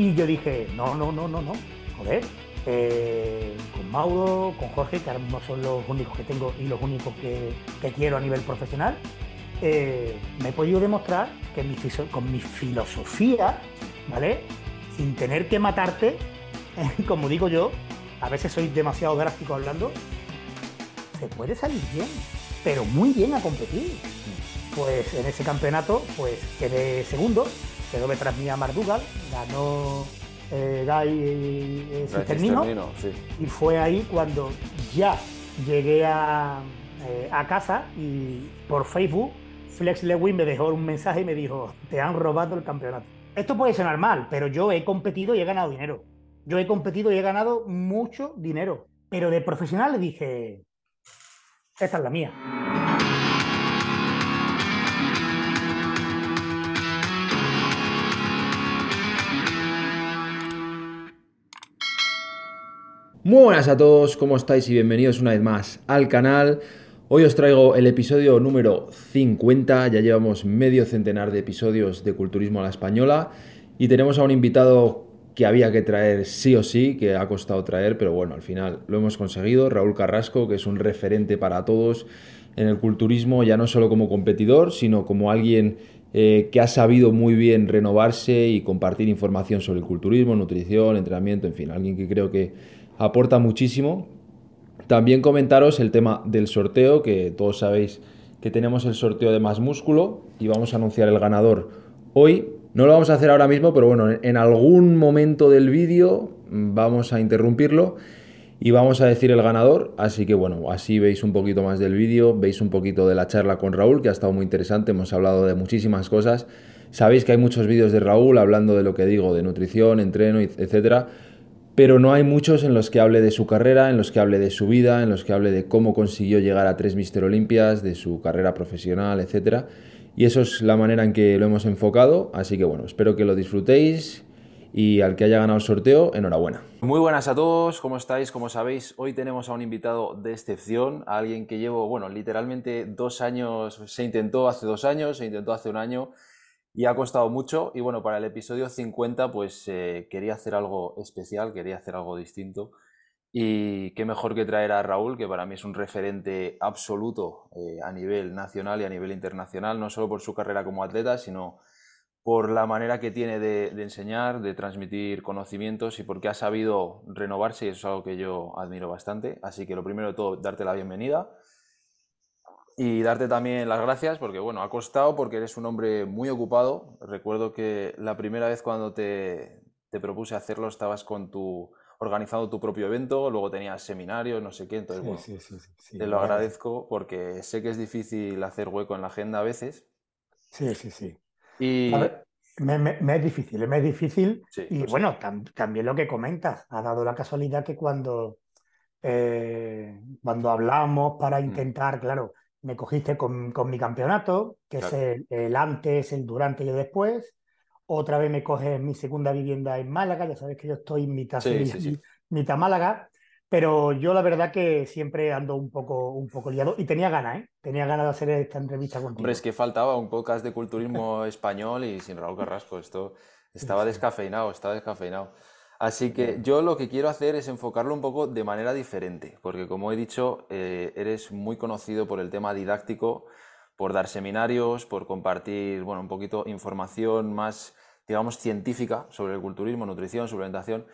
Y yo dije, no, no, no, no, no, joder, eh, con Mauro, con Jorge, que ahora mismo son los únicos que tengo y los únicos que, quiero a nivel profesional, eh, me he podido demostrar que con mi filosofía, ¿vale? Sin tener que matarte, como digo yo, a veces soy demasiado drástico hablando, se puede salir bien, pero muy bien a competir. Pues en ese campeonato, pues quedé segundo, quedó detrás mía Mardugal, ganó eh, Guy Cisternino, y fue ahí cuando ya llegué a, eh, a casa y por Facebook Flex Lewin me dejó un mensaje y me dijo, te han robado el campeonato. Esto puede sonar mal, pero yo he competido y he ganado dinero. Yo he competido y he ganado mucho dinero. Pero de profesional le dije, esta es la mía. Muy buenas a todos, ¿cómo estáis? Y bienvenidos una vez más al canal. Hoy os traigo el episodio número 50, ya llevamos medio centenar de episodios de Culturismo a la Española y tenemos a un invitado que había que traer sí o sí, que ha costado traer, pero bueno, al final lo hemos conseguido, Raúl Carrasco, que es un referente para todos en el culturismo, ya no solo como competidor, sino como alguien eh, que ha sabido muy bien renovarse y compartir información sobre el culturismo, nutrición, entrenamiento, en fin, alguien que creo que aporta muchísimo. También comentaros el tema del sorteo, que todos sabéis que tenemos el sorteo de más músculo y vamos a anunciar el ganador hoy. No lo vamos a hacer ahora mismo, pero bueno, en algún momento del vídeo vamos a interrumpirlo y vamos a decir el ganador. Así que bueno, así veis un poquito más del vídeo, veis un poquito de la charla con Raúl, que ha estado muy interesante, hemos hablado de muchísimas cosas. Sabéis que hay muchos vídeos de Raúl hablando de lo que digo, de nutrición, entreno, etcétera pero no hay muchos en los que hable de su carrera, en los que hable de su vida, en los que hable de cómo consiguió llegar a tres Mister Olimpias, de su carrera profesional, etc. Y eso es la manera en que lo hemos enfocado, así que bueno, espero que lo disfrutéis y al que haya ganado el sorteo, enhorabuena. Muy buenas a todos, ¿cómo estáis? Como sabéis, hoy tenemos a un invitado de excepción, a alguien que llevo, bueno, literalmente dos años, se intentó hace dos años, se intentó hace un año y ha costado mucho. Y bueno, para el episodio 50, pues eh, quería hacer algo especial, quería hacer algo distinto. Y qué mejor que traer a Raúl, que para mí es un referente absoluto eh, a nivel nacional y a nivel internacional, no solo por su carrera como atleta, sino por la manera que tiene de, de enseñar, de transmitir conocimientos y porque ha sabido renovarse y eso es algo que yo admiro bastante. Así que lo primero de todo, darte la bienvenida y darte también las gracias porque, bueno, ha costado porque eres un hombre muy ocupado. Recuerdo que la primera vez cuando te, te propuse hacerlo estabas con tu organizando tu propio evento, luego tenías seminarios, no sé qué, entonces, bueno, sí, sí, te lo agradezco porque sé que es difícil hacer hueco en la agenda a veces. Sí, sí, sí. Y... me, es difícil, me es difícil. y pues bueno, también lo que comentas, ha dado la casualidad que cuando, eh, cuando hablamos para mm. intentar, claro, me cogiste con, mi campeonato, que es el, antes, el durante y el después. Otra vez me coges mi segunda vivienda en Málaga, ya sabes que yo estoy mitad, mitad Málaga, pero yo la verdad que siempre ando un poco, un poco liado y tenía ganas, ¿eh? Tenía ganas de hacer esta entrevista contigo. Hombre, es que faltaba un podcast de culturismo español y sin Raúl Carrasco, esto estaba descafeinado, estaba descafeinado. Así que yo lo que quiero hacer es enfocarlo un poco de manera diferente, porque como he dicho, eh, eres muy conocido por el tema didáctico, por dar seminarios, por compartir, bueno, un poquito información más, digamos, científica sobre el culturismo, nutrición, suplementación.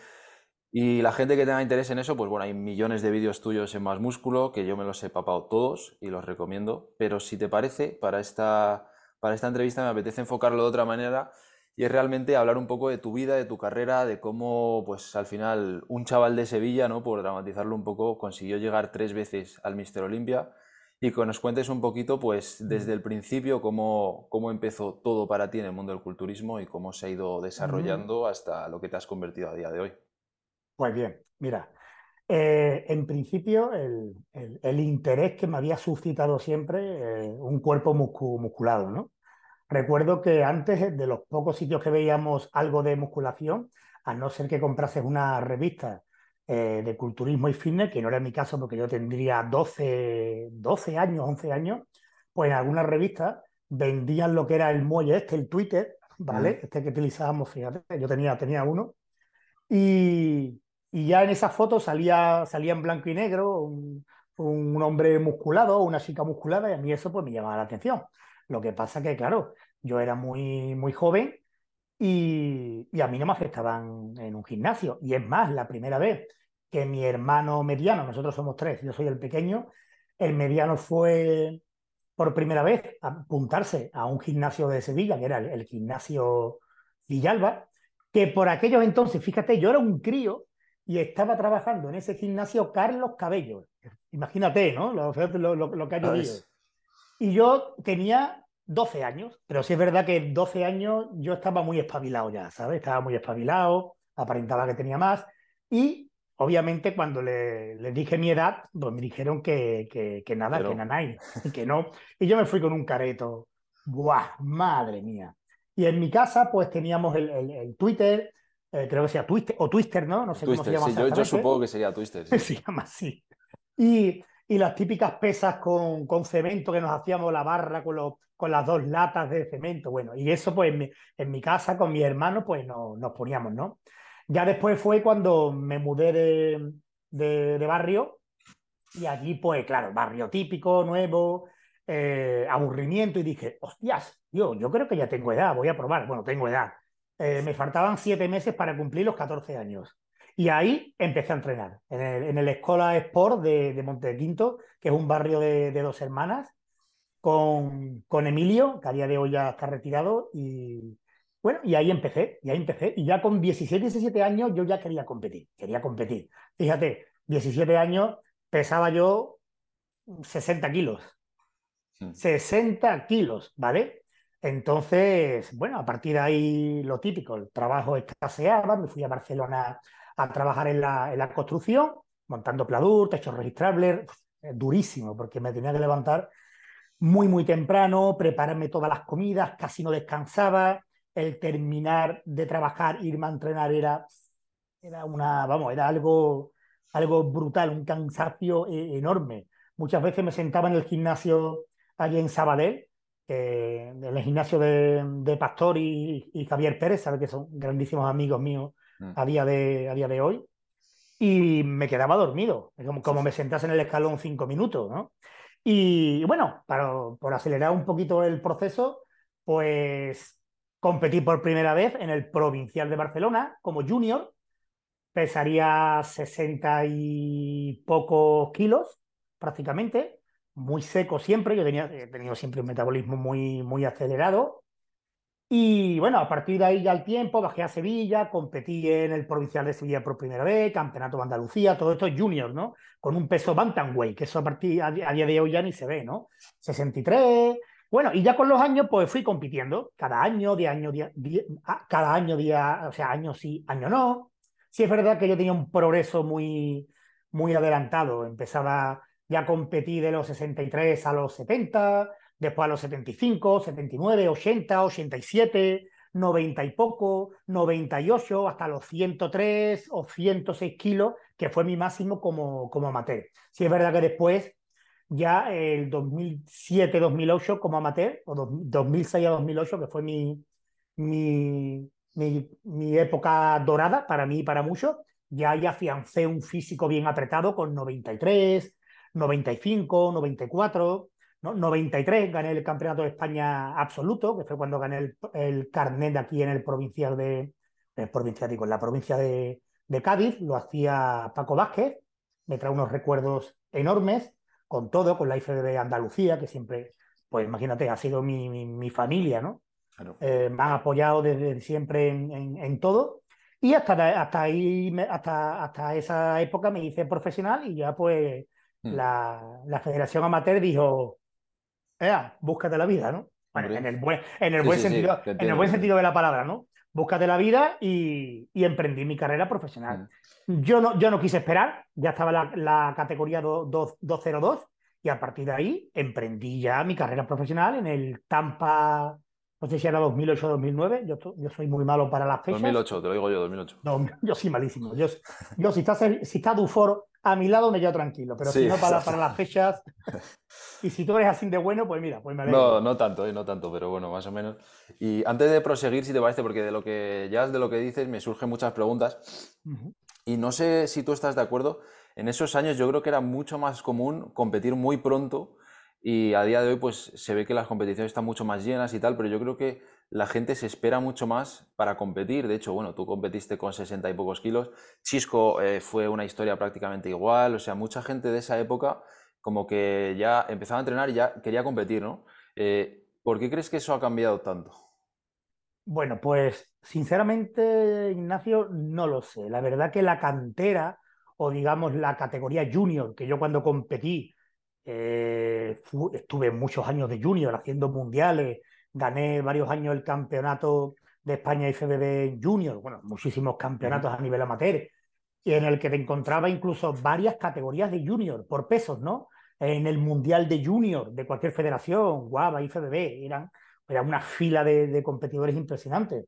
Y la gente que tenga interés en eso, pues bueno, hay millones de vídeos tuyos en Más Músculo, que yo me los he papado todos y los recomiendo. Pero si te parece, para esta, para esta entrevista me apetece enfocarlo de otra manera y es realmente hablar un poco de tu vida, de tu carrera, de cómo, pues al final, un chaval de Sevilla, ¿no? Por dramatizarlo un poco, consiguió llegar tres veces al Mister Olimpia y que nos cuentes un poquito, pues desde el principio, cómo, cómo empezó todo para ti en el mundo del culturismo y cómo se ha ido desarrollando hasta lo que te has convertido a día de hoy. Pues bien, mira, eh, en principio el, el, interés que me había suscitado siempre eh, un cuerpo musculado, ¿no? Recuerdo que antes de los pocos sitios que veíamos algo de musculación, a no ser que comprases una revista eh, de culturismo y fitness, que no era mi caso porque yo tendría 12, 12 años, 11 años, pues en algunas revistas vendían lo que era el muelle este, el Twitter, ¿vale? Este que utilizábamos, fíjate, yo tenía, tenía uno. Y, y ya en esa foto salía, salía en blanco y negro un, un hombre musculado, una chica musculada, y a mí eso pues me llamaba la atención. Lo que pasa que, claro, yo era muy, muy joven y, y, a mí no me afectaban en un gimnasio. Y es más, la primera vez que mi hermano mediano, nosotros somos tres, yo soy el pequeño, el mediano fue por primera vez a apuntarse a un gimnasio de Sevilla, que era el, el gimnasio Villalba, que por aquellos entonces, fíjate, yo era un crío y estaba trabajando en ese gimnasio Carlos Cabello. Imagínate, ¿no? Lo, lo, lo que ha llovido. Y yo tenía 12 años, pero sí es verdad que 12 años yo estaba muy espabilado ya, ¿sabes? Estaba muy espabilado, aparentaba que tenía más. Y obviamente cuando le, le dije mi edad, pues me dijeron que, que, que nada, pero... que nanay, que no. Y yo me fui con un careto. ¡Buah! ¡Madre mía! Y en mi casa, pues teníamos el, el, el Twitter, eh, creo que sea Twister, o Twister, ¿no? No sé Twister, cómo se llama. Sí, yo, yo, supongo que sería Twister. Sí. se llama así. Y, y, las típicas pesas con, con, cemento que nos hacíamos la barra con, con las dos latas de cemento. Bueno, y eso pues en mi, en mi casa con mi hermano pues no, nos poníamos, ¿no? Ya después fue cuando me mudé de, de, de barrio y allí pues claro, barrio típico, nuevo, eh, aburrimiento y dije, hostias, yo, yo creo que ya tengo edad, voy a probar. Bueno, tengo edad eh, me faltaban siete meses para cumplir los 14 años. Y ahí empecé a entrenar, en el, en el Escola Sport de, de Montequinto, que es un barrio de, de dos hermanas, con, con, Emilio, que a día de hoy ya está retirado, y bueno, y ahí empecé, y ahí empecé, y ya con 16, 17 años yo ya quería competir, quería competir. Fíjate, 17 años pesaba yo 60 kilos. Sí. 60 kilos, ¿vale? Entonces, bueno, a partir de ahí lo típico, el trabajo escaseaba, me fui a Barcelona a trabajar en la, en la construcción, montando pladur, techos registrables, durísimo, porque me tenía que levantar muy, muy temprano, prepararme todas las comidas, casi no descansaba, el terminar de trabajar, irme a entrenar era, era una, vamos, era algo, algo brutal, un cansancio enorme. Muchas veces me sentaba en el gimnasio allí en Sabadell, eh, del gimnasio de, de Pastor y, y, Javier Pérez, sabe que son grandísimos amigos míos. A, día de, a día de hoy, y me quedaba dormido, como, como me sentase en el escalón cinco minutos, ¿no? Y bueno, para, por acelerar un poquito el proceso, pues competí por primera vez en el Provincial de Barcelona como junior, pesaría 60 y pocos kilos prácticamente, muy seco siempre, yo tenía, he tenido siempre un metabolismo muy, muy acelerado. Y bueno, a partir de ahí ya el tiempo, bajé a Sevilla, competí en el Provincial de Sevilla por primera vez, Campeonato de Andalucía, todo esto junior, ¿no? Con un peso bantamweight, que eso a, partir, a, a, día de hoy ya ni se ve, ¿no? 63. Bueno, y ya con los años, pues fui compitiendo, cada año, de año, día, día, cada año, día, o sea, año sí, año no. Sí es verdad que yo tenía un progreso muy, muy adelantado, empezaba ya competí de los 63 a los 70, después a los 75, 79, 80, 87, 90 y poco, 98, hasta los 103 o 106 kilos, que fue mi máximo como, como amateur. Sí es verdad que después, ya el 2007-2008 como amateur, o 2006 a 2008, que fue mi, mi, mi, mi época dorada para mí y para muchos, ya, ya afiancé un físico bien apretado con 93, 95, 94, ¿no? 93 gané el Campeonato de España absoluto, que fue cuando gané el, el carnet aquí en el provincial de, el provincial, digo, en la provincia de, de, Cádiz, lo hacía Paco Vázquez, me trae unos recuerdos enormes, con todo, con la IFBB Andalucía, que siempre, pues imagínate, ha sido mi, mi, mi familia, ¿no? Claro. Eh, me han apoyado desde siempre en, en, en todo. Y hasta, hasta ahí, hasta, hasta esa época me hice profesional y ya pues Mm. la, la, Federación Amateur dijo, Ea, búscate la vida, ¿no? Bueno, en el buen, en el sí, buen sí, sentido, sí, en el buen sentido de la palabra, ¿no? Búscate la vida y, y emprendí mi carrera profesional. Mm. Yo, no, yo no quise esperar, ya estaba la, la categoría 2, 2, 202 y a partir de ahí emprendí ya mi carrera profesional en el Tampa no sé si era 2008 o 2009, yo, yo soy muy malo para las fechas. 2008, te lo digo yo, 2008. No, yo soy malísimo. Yo, yo si, está, si está Dufor a mi lado me quedo tranquilo, pero si no para, para, las fechas, y si tú eres así de bueno, pues mira, pues me alegro. No, no tanto, eh, no tanto, pero bueno, más o menos. Y antes de proseguir, si te parece, porque de lo que ya de lo que dices me surgen muchas preguntas, y no sé si tú estás de acuerdo, en esos años yo creo que era mucho más común competir muy pronto y a día de hoy pues se ve que las competiciones están mucho más llenas y tal, pero yo creo que la gente se espera mucho más para competir. De hecho, bueno, tú competiste con 60 y pocos kilos. Chisco eh, fue una historia prácticamente igual. O sea, mucha gente de esa época como que ya empezaba a entrenar y ya quería competir, ¿no? Eh, ¿Por qué crees que eso ha cambiado tanto? Bueno, pues sinceramente, Ignacio, no lo sé. La verdad que la cantera o digamos la categoría junior, que yo cuando competí eh, estuve muchos años de junior haciendo mundiales, gané varios años el campeonato de España FBB Junior, bueno, muchísimos campeonatos a nivel amateur, y en el que te encontraba incluso varias categorías de junior por pesos, ¿no? En el mundial de junior de cualquier federación, Guava, IFBB, eran, era una fila de, competidores impresionantes.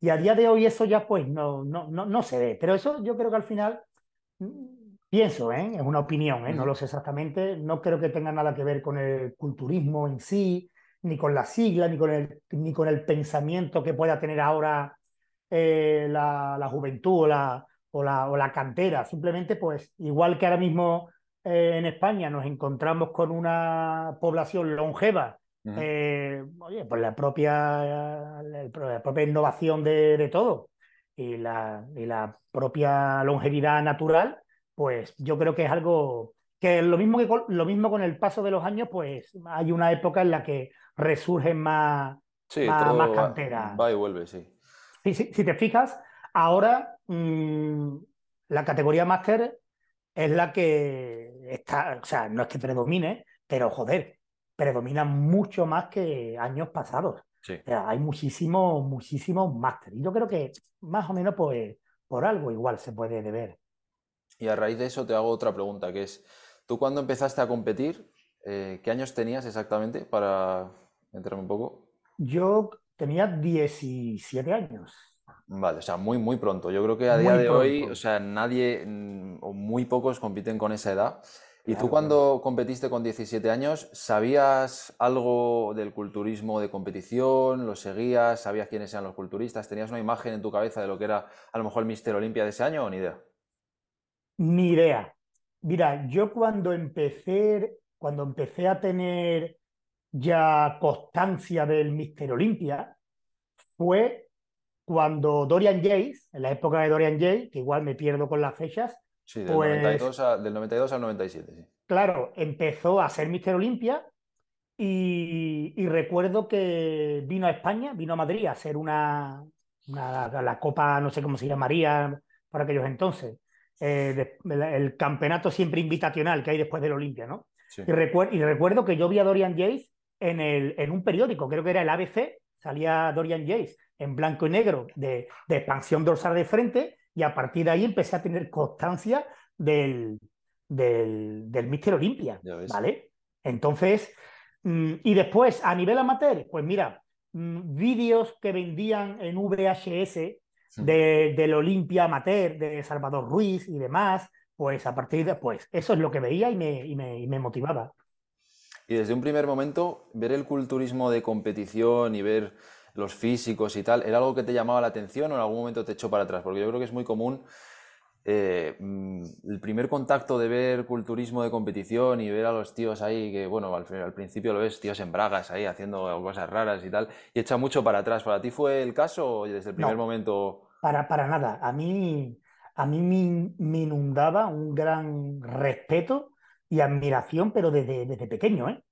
Y a día de hoy eso ya pues no, no, no, no se ve, pero eso yo creo que al final pienso, ¿eh? es una opinión, ¿eh? no lo sé exactamente, no creo que tenga nada que ver con el culturismo en sí, ni con la sigla, ni con el, ni con el pensamiento que pueda tener ahora eh, la, juventud o la, o la, o, la, cantera. Simplemente, pues, igual que ahora mismo en España nos encontramos con una población longeva, oye, pues la propia, la propia innovación de, de todo y la, y la propia longevidad natural, pues yo creo que es algo que lo mismo, que con, lo mismo con el paso de los años, pues hay una época en la que resurgen más, más, canteras. Va, y vuelve, sí. Si, te fijas, ahora mm, la categoría máster es la que está, o sea, no es que predomine, pero joder, predomina mucho más que años pasados. Sí. hay muchísimos, muchísimos máster. Y yo creo que más o menos pues, por algo igual se puede deber. Y a raíz de eso te hago otra pregunta, que es, ¿Tú cuando empezaste a competir, eh, qué años tenías exactamente para enterarme un poco? Yo tenía 17 años. Vale, o sea, muy, muy pronto. Yo creo que a día de hoy, o sea, nadie mm, o muy pocos compiten con esa edad. ¿Y tú cuando competiste con 17 años, sabías algo del culturismo de competición? ¿Lo seguías? ¿Sabías quiénes eran los culturistas? ¿Tenías una imagen en tu cabeza de lo que era a lo mejor el Mister Olimpia de ese año o ni idea? Ni idea. Mira, yo cuando empecé, cuando empecé a tener ya constancia del Mister Olimpia, fue cuando Dorian Jays, en la época de Dorian Jays, que igual me pierdo con las fechas. Sí, del, 92, pues del 92 al 97, sí. Claro, empezó a ser Mister Olimpia y, recuerdo que vino a España, vino a Madrid a hacer una, una, la Copa, no sé cómo se llamaría por aquellos entonces, eh, el campeonato siempre invitacional que hay después del Olimpia, ¿no? Y, recuerdo que yo vi a Dorian Jace en, el, en un periódico, creo que era el ABC, salía Dorian Jace en blanco y negro de, expansión dorsal de frente y a partir de ahí empecé a tener constancia del, del, del Mister Olimpia, ¿vale? Entonces, mm, y después, a nivel amateur, pues mira, mm, vídeos que vendían en VHS de, del Olimpia Amateur, de Salvador Ruiz y demás, pues a partir de, pues eso es lo que veía y me, y me, y me motivaba. Y desde un primer momento, ver el culturismo de competición y ver los físicos y tal, ¿era algo que te llamaba la atención o en algún momento te echó para atrás? Porque yo creo que es muy común eh, mm, el primer contacto de ver culturismo de competición y ver a los tíos ahí, que bueno, al, al, principio lo ves, tíos en bragas ahí haciendo cosas raras y tal, y echa mucho para atrás. ¿Para ti fue el caso o desde el primer momento? Para, para nada. A mí, a mí me, inundaba un gran respeto y admiración, pero desde, desde pequeño, ¿eh?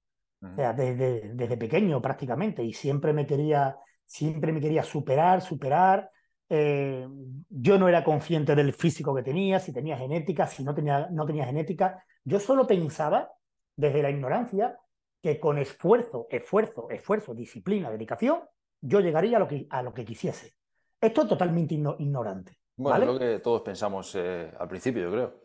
O sea, desde, desde pequeño prácticamente, y siempre me quería, siempre me quería superar, superar eh, yo no era consciente del físico que tenía, si tenía genética, si no tenía, no tenía genética. Yo solo pensaba, desde la ignorancia, que con esfuerzo, esfuerzo, esfuerzo, disciplina, dedicación, yo llegaría a lo que, a lo que quisiese. Esto es totalmente ignorante. Bueno, es lo que todos pensamos eh, al principio, yo creo.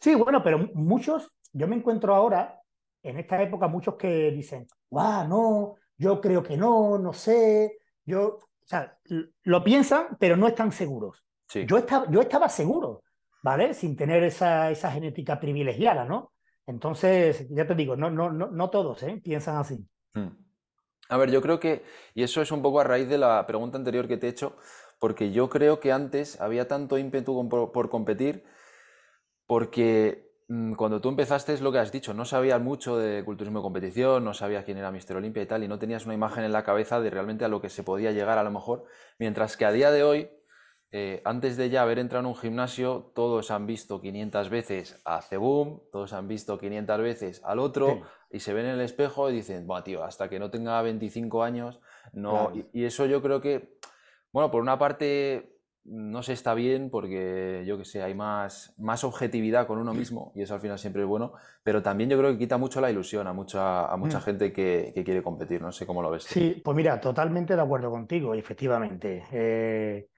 Sí, bueno, pero muchos, yo me encuentro ahora, en esta época, muchos que dicen, guau, no, yo creo que no, no sé, yo, sea, lo piensan, pero no están seguros. Yo, estaba, yo estaba seguro, ¿vale? Sin tener esa, esa genética privilegiada, ¿no? Entonces, ya te digo, no, no, no, no todos ¿eh? piensan así. Hmm. A ver, yo creo que, y eso es un poco a raíz de la pregunta anterior que te he hecho, porque yo creo que antes había tanto ímpetu por, competir, porque cuando tú empezaste es lo que has dicho, no sabías mucho de culturismo de competición, no sabías quién era Mister Olimpia y tal, y no tenías una imagen en la cabeza de realmente a lo que se podía llegar a lo mejor, mientras que a día de hoy eh, antes de ya haber entrado en un gimnasio, todos han visto 500 veces a Ceboom, todos han visto 500 veces al otro y se ven en el espejo y dicen, bueno, tío, hasta que no tenga 25 años, no. Y, eso yo creo que, bueno, por una parte no se está bien porque yo que sé, hay más, más objetividad con uno mismo y eso al final siempre es bueno, pero también yo creo que quita mucho la ilusión a mucha, a mucha mm. gente que, quiere competir, no sé cómo lo ves. Sí, pues mira, totalmente de acuerdo contigo, efectivamente. Eh,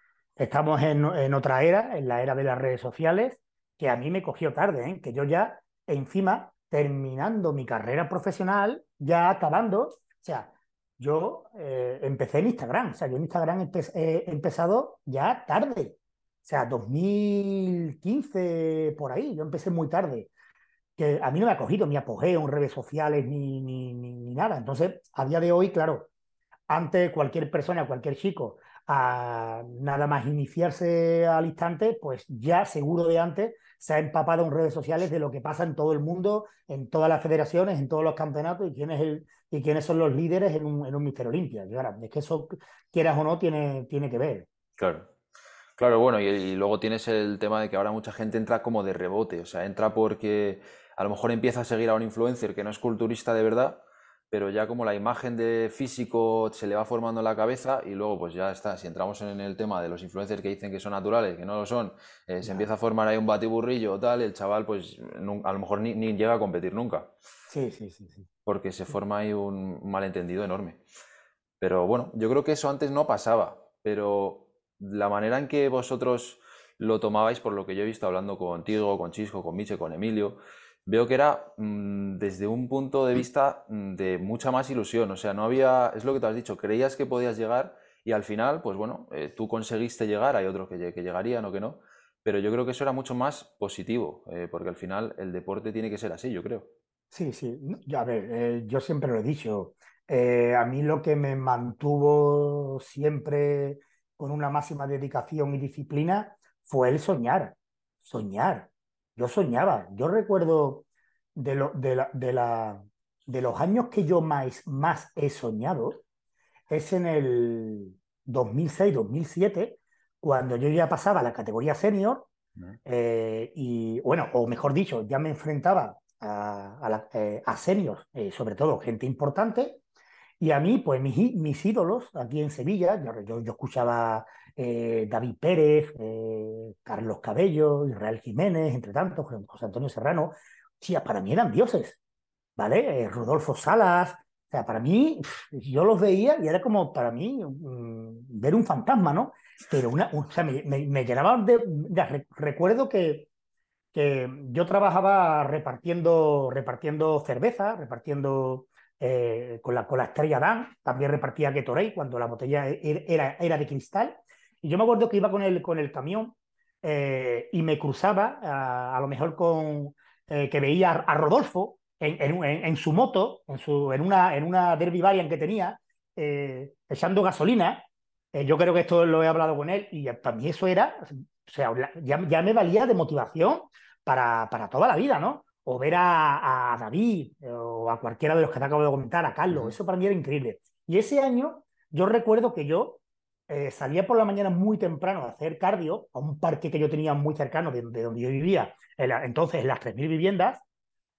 Estamos en, otra era, en la era de las redes sociales, que a mí me cogió tarde, ¿eh? que yo ya, encima, terminando mi carrera profesional, ya acabando, o sea, yo eh, empecé en Instagram, o sea, yo en Instagram he empezado ya tarde, o sea, 2015 por ahí, yo empecé muy tarde, que a mí no me ha cogido mi apogeo en redes sociales ni, ni, ni nada. Entonces, a día de hoy, claro, antes cualquier persona, cualquier chico a nada más iniciarse al instante, pues ya seguro de antes se ha empapado en redes sociales de lo que pasa en todo el mundo, en todas las federaciones, en todos los campeonatos y quién el, y quiénes son los líderes en un, en un Mister Olimpia. es que eso, quieras o no, tiene, tiene que ver. Claro. Claro, bueno, y, luego tienes el tema de que ahora mucha gente entra como de rebote, o sea, entra porque a lo mejor empieza a seguir a un influencer que no es culturista de verdad pero ya como la imagen de físico se le va formando en la cabeza y luego pues ya está, si entramos en el tema de los influencers que dicen que son naturales, que no lo son, eh, se empieza a formar ahí un batiburrillo o tal, el chaval pues a lo mejor ni, llega a competir nunca. Sí, sí, sí, sí. Porque se forma ahí un malentendido enorme. Pero bueno, yo creo que eso antes no pasaba, pero la manera en que vosotros lo tomabais, por lo que yo he visto hablando contigo, con Chisco, con Miche, con Emilio, veo que era mm, desde un punto de vista mm, de mucha más ilusión. O sea, no había, es lo que te has dicho, creías que podías llegar y al final, pues bueno, eh, tú conseguiste llegar, hay otros que, llegarían o que no, pero yo creo que eso era mucho más positivo, eh, porque al final el deporte tiene que ser así, yo creo. Sí, sí, a ver, eh, yo siempre lo he dicho, a mí lo que me mantuvo siempre con una máxima dedicación y disciplina fue el soñar, soñar. Yo soñaba. Yo recuerdo de, lo, de, la, de, la, de los años que yo más, más he soñado, es en el 2006-2007, cuando yo ya pasaba a la categoría senior, eh, y bueno, o mejor dicho, ya me enfrentaba a, a, eh, seniors, eh, sobre todo gente importante, y a mí, pues mis, mis ídolos aquí en Sevilla, yo, yo escuchaba eh, David Pérez, eh, Carlos Cabello, Israel Jiménez, entre tantos, José Antonio Serrano, tía, para mí eran dioses, ¿vale? Eh, Rodolfo Salas, o sea, para mí, yo los veía y era como para mí mm, ver un fantasma, ¿no? Pero una, o sea, me, me, llenaban de, recuerdo que, que yo trabajaba repartiendo, repartiendo cerveza, repartiendo con, la, con la estrella Dan, también repartía Gatorade cuando la botella e, era, era de cristal, y yo me acuerdo que iba con el, con el camión eh, y me cruzaba, a, lo mejor con eh, que veía a, Rodolfo en, en, su moto, en, su, en, una, en una Derby Variant que tenía, eh, echando gasolina. Yo creo que esto lo he hablado con él y para mí eso era, o sea, ya, ya me valía de motivación para, para, toda la vida, ¿no? O ver a, a, David o a cualquiera de los que te acabo de comentar, a Carlos, eso para mí era increíble. Y ese año yo recuerdo que yo eh, salía por la mañana muy temprano a hacer cardio a un parque que yo tenía muy cercano de, donde yo vivía, entonces en las 3.000 viviendas,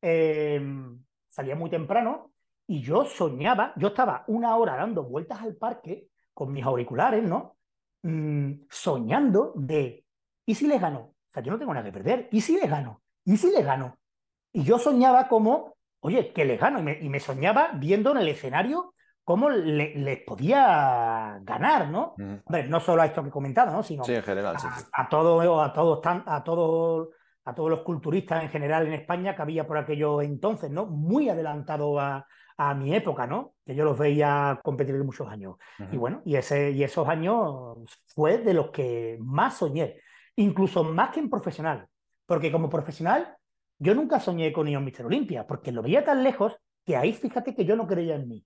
em, salía muy temprano y yo soñaba, yo estaba una hora dando vueltas al parque con mis auriculares, ¿no? Mm, soñando de, ¿y si les gano? O sea, yo no tengo nada que perder, ¿y si les gano? ¿Y si les gano? Y yo soñaba como, oye, que les gano, y me, y me soñaba viendo en el escenario cómo les podía ganar, ¿no? no solo a esto que he comentado, ¿no? Sino sí, en general, a, sí, a todo, a todos, a todos, a todos los culturistas en general en España que había por aquello entonces, ¿no? Muy adelantado a, a mi época, ¿no? Que yo los veía competir de muchos años. Y bueno, y, ese, y esos años fue de los que más soñé, incluso más que en profesional, porque como profesional yo nunca soñé con ir a Mister Olimpia, porque lo veía tan lejos que ahí fíjate que yo no creía en mí.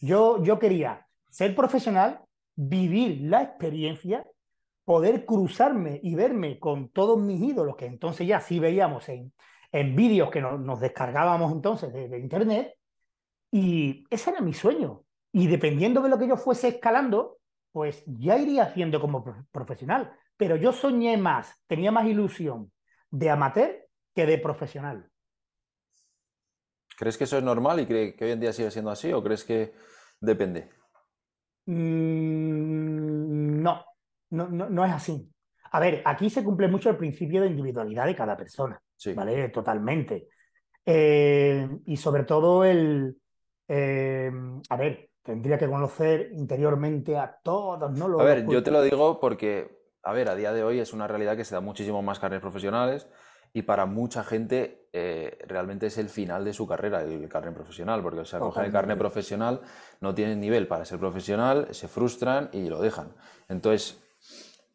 Yo, yo quería ser profesional, vivir la experiencia, poder cruzarme y verme con todos mis ídolos, que entonces ya sí veíamos en, en vídeos que nos, descargábamos entonces de, internet, y ese era mi sueño. Y dependiendo de lo que yo fuese escalando, pues ya iría haciendo como profesional. Pero yo soñé más, tenía más ilusión de amateur que de profesional. ¿Crees que eso es normal y que, que hoy en día sigue siendo así o crees que depende? Mm, no, no, no, es así. A ver, aquí se cumple mucho el principio de individualidad de cada persona, ¿vale? Totalmente. Eh, y sobre todo el, eh, a ver, tendría que conocer interiormente a todos, ¿no? a ver, yo te lo digo porque, a ver, a día de hoy es una realidad que se da muchísimo más carnes profesionales y para mucha gente eh, realmente es el final de su carrera, el carnet profesional, porque o sea, cogen el carnet profesional, no tienen nivel para ser profesional, se frustran y lo dejan. Entonces,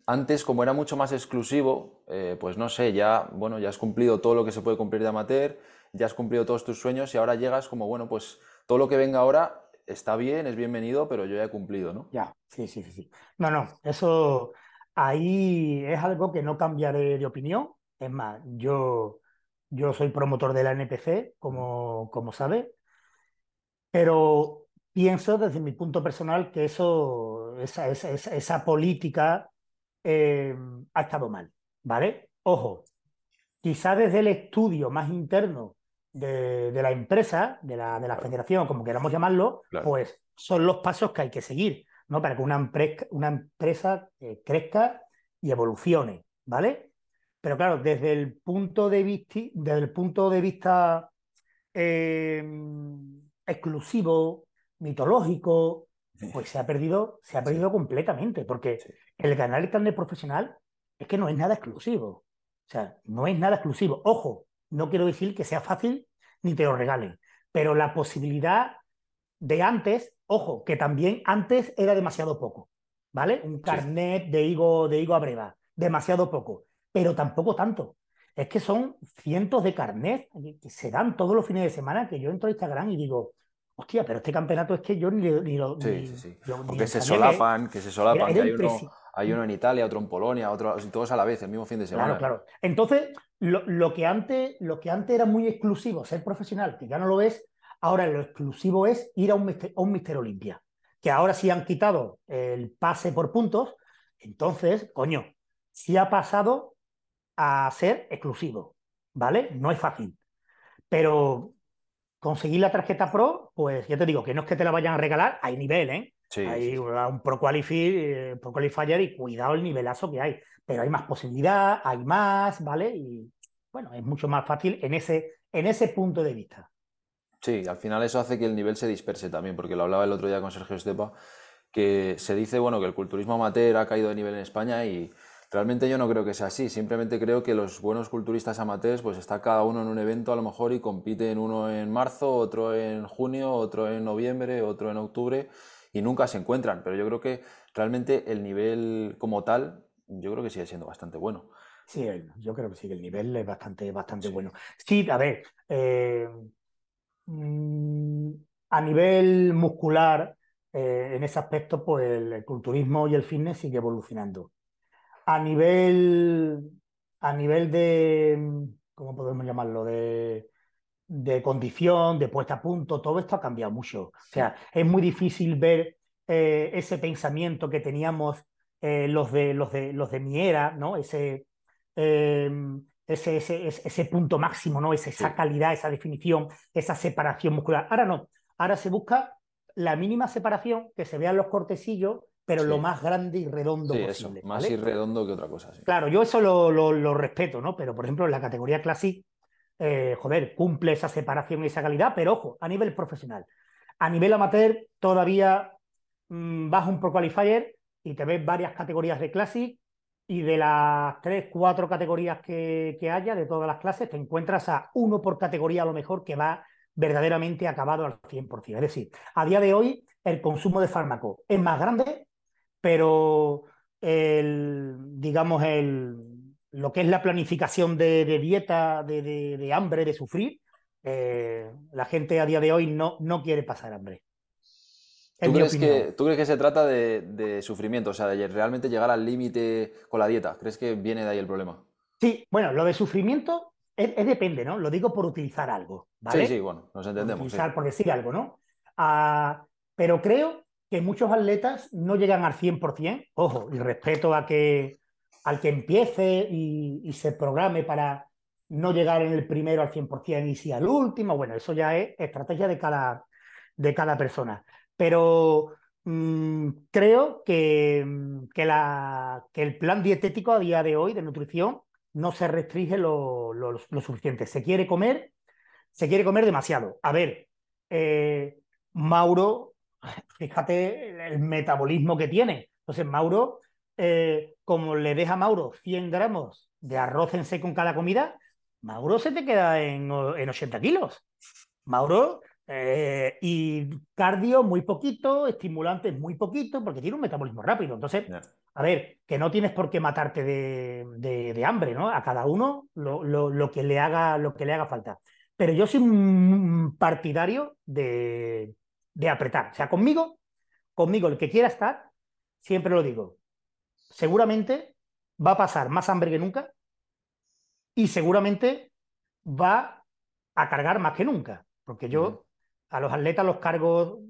antes, como era mucho más exclusivo, eh, pues no sé, ya, bueno, ya has cumplido todo lo que se puede cumplir de amateur, ya has cumplido todos tus sueños y ahora llegas como, bueno, pues todo lo que venga ahora está bien, es bienvenido, pero yo ya he cumplido, ¿no? Ya, sí, sí, sí. No, no, eso ahí es algo que no cambiaré de opinión es más, yo, yo soy promotor de la NPC, como, como sabe, pero pienso desde mi punto personal que eso, esa, esa, esa política eh, ha estado mal, ¿vale? Ojo, quizá desde el estudio más interno de, de la empresa, de la, de la federación, como queramos llamarlo, pues son los pasos que hay que seguir, ¿no? Para que una, empresa, una empresa eh, crezca y evolucione, ¿vale? Pero claro, desde el punto de vista, desde el punto de vista em, exclusivo, mitológico, pues se ha perdido, se ha perdido completamente, porque el ganar el carnet profesional es que no es nada exclusivo. O sea, no es nada exclusivo. Ojo, no quiero decir que sea fácil ni te lo regalen, pero la posibilidad de antes, ojo, que también antes era demasiado poco, ¿vale? Un carnet de higo, de higo a breva, demasiado poco pero tampoco tanto. Es que son cientos de carnets que se dan todos los fines de semana que yo entro a Instagram y digo, hostia, pero este campeonato es que yo ni, lo. Sí, sí, sí. Porque se solapan, que se solapan, que hay uno, hay uno, en Italia, otro en Polonia, otro, todos a la vez, el mismo fin de semana. Claro, claro. Entonces, lo, que antes, lo que antes era muy exclusivo, ser profesional, que ya no lo es, ahora lo exclusivo es ir a un, a un Mister Olimpia. Que ahora sí han quitado el pase por puntos, entonces, coño, sí ha pasado a ser exclusivo, ¿vale? No es fácil. Pero conseguir la tarjeta Pro, pues ya te digo que no es que te la vayan a regalar, hay nivel, ¿eh? hay un Pro, Qualifier, Pro Qualifier y cuidado el nivelazo que hay. Pero hay más posibilidad, hay más, ¿vale? Y bueno, es mucho más fácil en ese, en ese punto de vista. Sí, al final eso hace que el nivel se disperse también, porque lo hablaba el otro día con Sergio Estepa, que se dice, bueno, que el culturismo amateur ha caído de nivel en España y Realmente yo no creo que sea así, simplemente creo que los buenos culturistas amateurs, pues está cada uno en un evento a lo mejor y compiten uno en marzo, otro en junio, otro en noviembre, otro en octubre y nunca se encuentran. Pero yo creo que realmente el nivel como tal, yo creo que sigue siendo bastante bueno. Sí, yo creo que sí, el nivel es bastante, bastante bueno. Sí, a ver, eh, mm, a nivel muscular, eh, en ese aspecto, pues el culturismo y el fitness sigue evolucionando a nivel, a nivel de, ¿cómo podemos llamarlo? De, de condición, de puesta a punto, todo esto ha cambiado mucho. O sea, es muy difícil ver eh, ese pensamiento que teníamos eh, los, de, los, de, los de mi era, ¿no? Ese, em, ese, ese, ese, punto máximo, ¿no? esa calidad, esa definición, esa separación muscular. Ahora no, ahora se busca la mínima separación, que se vean los cortecillos pero lo más grande y redondo sí, posible. Eso, más redondo que otra cosa. Sí. Claro, yo eso lo, respeto, ¿no? Pero, por ejemplo, en la categoría Classic, eh, joder, cumple esa separación y esa calidad, pero ojo, a nivel profesional. A nivel amateur, todavía mm, vas un Pro Qualifier y te ves varias categorías de Classic y de las tres, cuatro categorías que, que, haya, de todas las clases, te encuentras a uno por categoría a lo mejor que va verdaderamente acabado al 100%. Es decir, a día de hoy el consumo de fármacos es más grande, pero el, digamos, el, lo que es la planificación de, dieta, de, de, de, hambre, de sufrir, eh, la gente a día de hoy no, no quiere pasar hambre. ¿Tú crees, que, ¿Tú crees, que, se trata de, sufrimiento? O sea, de realmente llegar al límite con la dieta. ¿Crees que viene de ahí el problema? Sí, bueno, lo de sufrimiento es, es depende, ¿no? Lo digo por utilizar algo. ¿vale? Sí, sí, bueno, nos entendemos. Por, utilizar, sí. por decir algo, ¿no? Ah, pero creo que muchos atletas no llegan al 100%. Ojo, y respeto a que, al que empiece y, y se programe para no llegar en el primero al 100% y si al último. Bueno, eso ya es estrategia de cada, de cada persona. Pero mmm, creo que, que, la, que, el plan dietético a día de hoy de nutrición no se restringe lo, lo, lo, suficiente. Se quiere comer, se quiere comer demasiado. A ver, eh, Mauro, fíjate el metabolismo que tiene. Entonces, Mauro, eh, como le deja a Mauro 100 gramos de arroz en seco en cada comida, Mauro se te queda en, en 80 kilos. Mauro eh, y cardio muy poquito, estimulantes muy poquito, porque tiene un metabolismo rápido. Entonces, yeah. a ver, que no tienes por qué matarte de, de, de hambre, ¿no? A cada uno lo, lo, lo, que le haga, lo que le haga falta. Pero yo soy un partidario de, de apretar. O sea, conmigo, conmigo, el que quiera estar, siempre lo digo, seguramente va a pasar más hambre que nunca y seguramente va a cargar más que nunca. Porque yo, a los atletas los cargo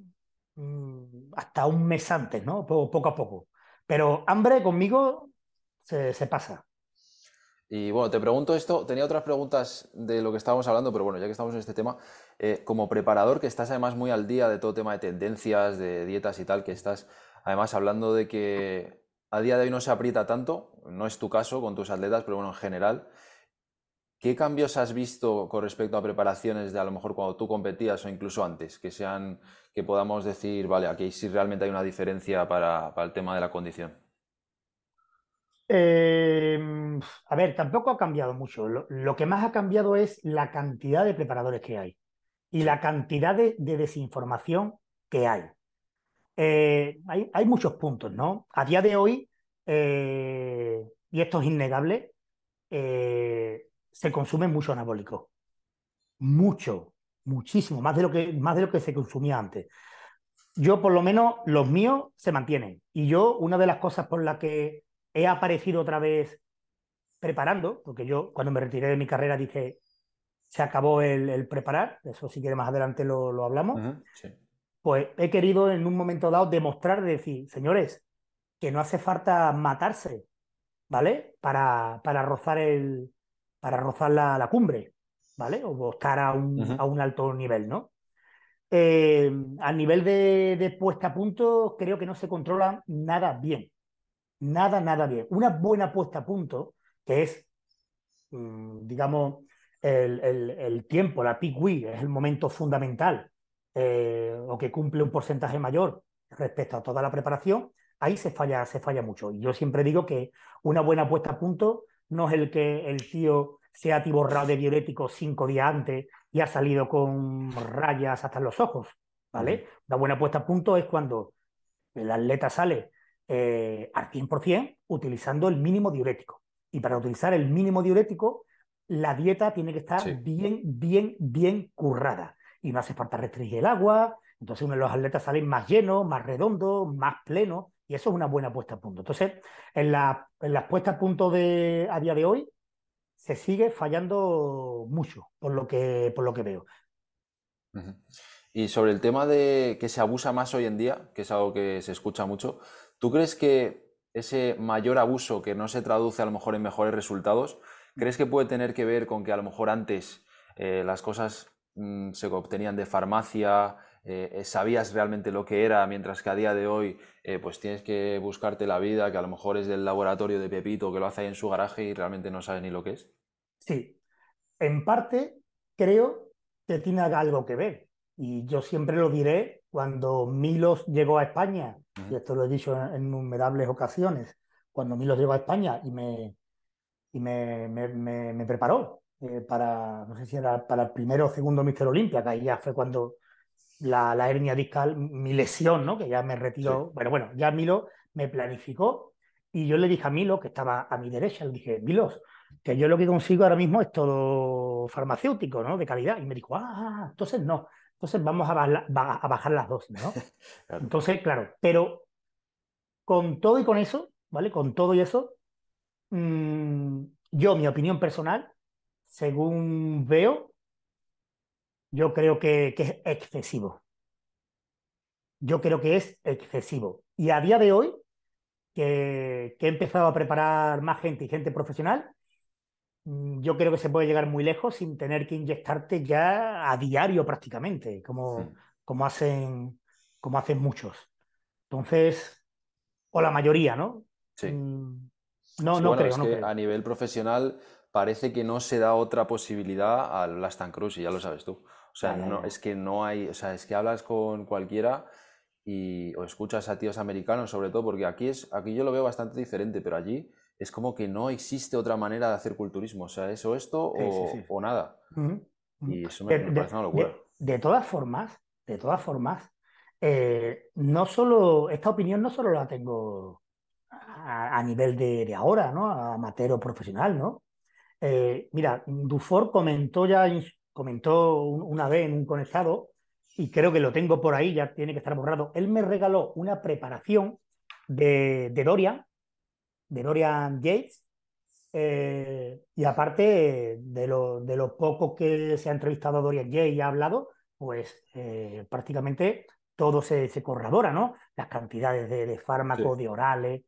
mmm, hasta un mes antes, ¿no? Poco a poco. Pero hambre conmigo se, se, pasa. Y bueno, te pregunto esto, tenía otras preguntas de lo que estábamos hablando, pero bueno, ya que estamos en este tema, eh, como preparador, que estás además muy al día de todo tema de tendencias, de dietas y tal, que estás además hablando de que a día de hoy no se aprieta tanto, no es tu caso con tus atletas, pero bueno, en general, ¿Qué cambios has visto con respecto a preparaciones de a lo mejor cuando tú competías o incluso antes? Que sean, que podamos decir, vale, aquí sí realmente hay una diferencia para, para el tema de la condición. Eh, a ver, tampoco ha cambiado mucho. Lo, lo, que más ha cambiado es la cantidad de preparadores que hay y la cantidad de, de desinformación que hay. Eh, hay. hay. muchos puntos, ¿no? A día de hoy, eh, y esto es innegable, eh, se consume mucho anabólico. Mucho, muchísimo, más de lo que, más de lo que se consumía antes. Yo, por lo menos, los míos se mantienen. Y yo, una de las cosas por las que he aparecido otra vez preparando, porque yo cuando me retiré de mi carrera dije, se acabó el, el preparar, eso si quiere más adelante lo, lo hablamos, uh -huh, sí. pues he querido en un momento dado demostrar, decir, señores, que no hace falta matarse, ¿vale? Para, para rozar el, para rozar la, la, cumbre, ¿vale? O estar a un, uh -huh. a un alto nivel, ¿no? Eh, a nivel de, de, puesta a punto, creo que no se controla nada bien. Nada, nada bien. Una buena puesta a punto, que es, mmm, digamos, el, el, el, tiempo, la peak week, es el momento fundamental, eh, o que cumple un porcentaje mayor respecto a toda la preparación, ahí se falla, se falla mucho. Y yo siempre digo que una buena puesta a punto no es el que el tío se ha atiborrado de diuréticos cinco días antes y ha salido con rayas hasta los ojos, ¿vale? Una buena puesta a punto es cuando el atleta sale eh, al 100% utilizando el mínimo diurético. Y para utilizar el mínimo diurético, la dieta tiene que estar sí. bien, bien, bien currada. Y no hace falta restringir el agua, entonces uno de los atletas salen más llenos, más redondos, más plenos, y eso es una buena puesta a punto. Entonces, en, la, en las puestas a punto de, a día de hoy, se sigue fallando mucho, por lo que, por lo que veo. Y sobre el tema de que se abusa más hoy en día, que es algo que se escucha mucho, ¿tú crees que ese mayor abuso que no se traduce a lo mejor en mejores resultados, crees que puede tener que ver con que a lo mejor antes eh, las cosas mmm, se obtenían de farmacia, eh, sabías realmente lo que era, mientras que a día de hoy eh, pues tienes que buscarte la vida, que a lo mejor es del laboratorio de Pepito, que lo hace ahí en su garaje y realmente no sabes ni lo que es? Sí, en parte creo que tiene algo que ver. Y yo siempre lo diré, cuando Milos llegó a España, uh -huh. y esto lo he dicho en innumerables ocasiones, cuando Milo llegó a España y me, y me, me, me, me preparó eh, para, no sé si era para el primero o segundo Mister Olimpia, que ahí ya fue cuando la, la hernia discal, mi lesión, ¿no? Que ya me retiró. Sí. Bueno, bueno, ya Milo me planificó y yo le dije a Milo, que estaba a mi derecha, le dije, Milos, que yo lo que consigo ahora mismo es todo farmacéutico, ¿no? De calidad. Y me dijo, ah, entonces no, entonces vamos a, bajar, a bajar las dosis, ¿no? Claro. Entonces, claro, pero con todo y con eso, ¿vale? Con todo y eso, mmm, yo, mi opinión personal, según veo, yo creo que, que, es excesivo. Yo creo que es excesivo. Y a día de hoy, que, que he empezado a preparar más gente y gente profesional, mm, yo creo que se puede llegar muy lejos sin tener que inyectarte ya a diario prácticamente, como, como, hacen, como hacen muchos. Entonces, o la mayoría, ¿no? Sí. Mm, No, Sí, no bueno, creo, es no que creo. a nivel profesional parece que no se da otra posibilidad al Blast and Cruise, y ya lo sabes tú. O sea, no, es que no hay, o sea, es que hablas con cualquiera y o escuchas a tíos americanos sobre todo, porque aquí es, aquí yo lo veo bastante diferente, pero allí es como que no existe otra manera de hacer culturismo. O sea, es o esto Sí, o, sí. o nada. Y eso me, De, me parece una locura. de- de todas formas, de todas formas, eh, no solo, esta opinión no solo la tengo a, a nivel de, de ahora, ¿no? Amateur o profesional, ¿no? Eh, mira, Dufour comentó ya, comentó un- una vez en un conectado, y creo que lo tengo por ahí, ya tiene que estar borrado. Él me regaló una preparación de, de Dorian, de Dorian Yates, eh, y aparte de lo, de lo poco que se ha entrevistado a Dorian Yates y ha hablado, pues eh, prácticamente todo se, se corrobora, ¿no? Las cantidades de, de fármacos, Sí. de orales,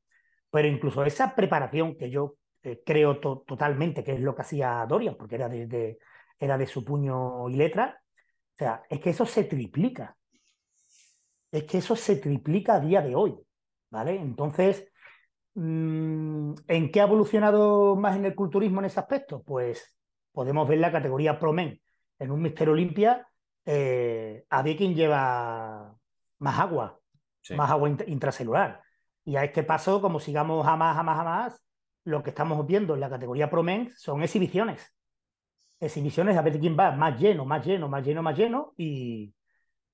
pero incluso esa preparación que yo eh, creo to- totalmente que es lo que hacía Dorian, porque era de, de- era de su puño y letra, o sea, es que eso se triplica, es que eso se triplica a día de hoy, ¿vale? Entonces, mm, ¿en qué ha evolucionado más en el culturismo en ese aspecto? Pues podemos ver la categoría Pro Men. En un Mister Olimpia, eh, había quien lleva más agua, Sí. más agua int- intracelular. Y a este paso, como sigamos a más, a más, a más, lo que estamos viendo en la categoría Pro Men son exhibiciones. Exhibiciones, a ver quién va más lleno, más lleno, más lleno, más lleno, y,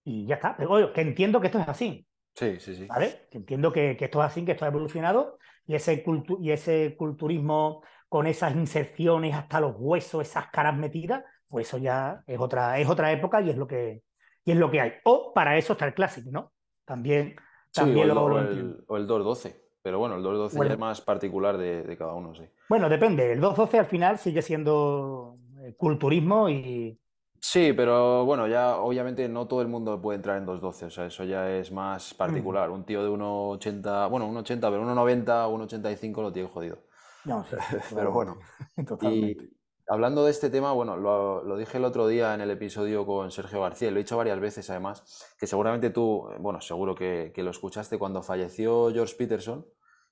y ya está. Pero oye, que entiendo que esto es así, Sí, sí, sí. ¿vale? Que entiendo que, que esto es así, que esto ha evolucionado, y ese, cultu- y ese culturismo con esas inserciones hasta los huesos, esas caras metidas, pues eso ya es otra, es otra época y es lo que, y es lo que hay. O para eso está el Classic, ¿no? También, Sí, o también el, lo, o lo el- entiendo. o el 212. Pero bueno, el 212 ya Bueno. es más particular de, de cada uno, sí. Bueno, depende. El 212 al final sigue siendo culturismo y, Sí, pero bueno, ya obviamente no todo el mundo puede entrar en 212, o sea, eso ya es más particular. Un tío de 1,80, bueno, 1,80, pero 1,90, 1,85 lo tiene jodido. No, sí, Pero bueno, totalmente. Y hablando de este tema, bueno, lo, lo dije el otro día en el episodio con Sergio García, y lo he dicho varias veces además, que seguramente tú, eh, bueno, seguro que, que lo escuchaste cuando falleció George Peterson,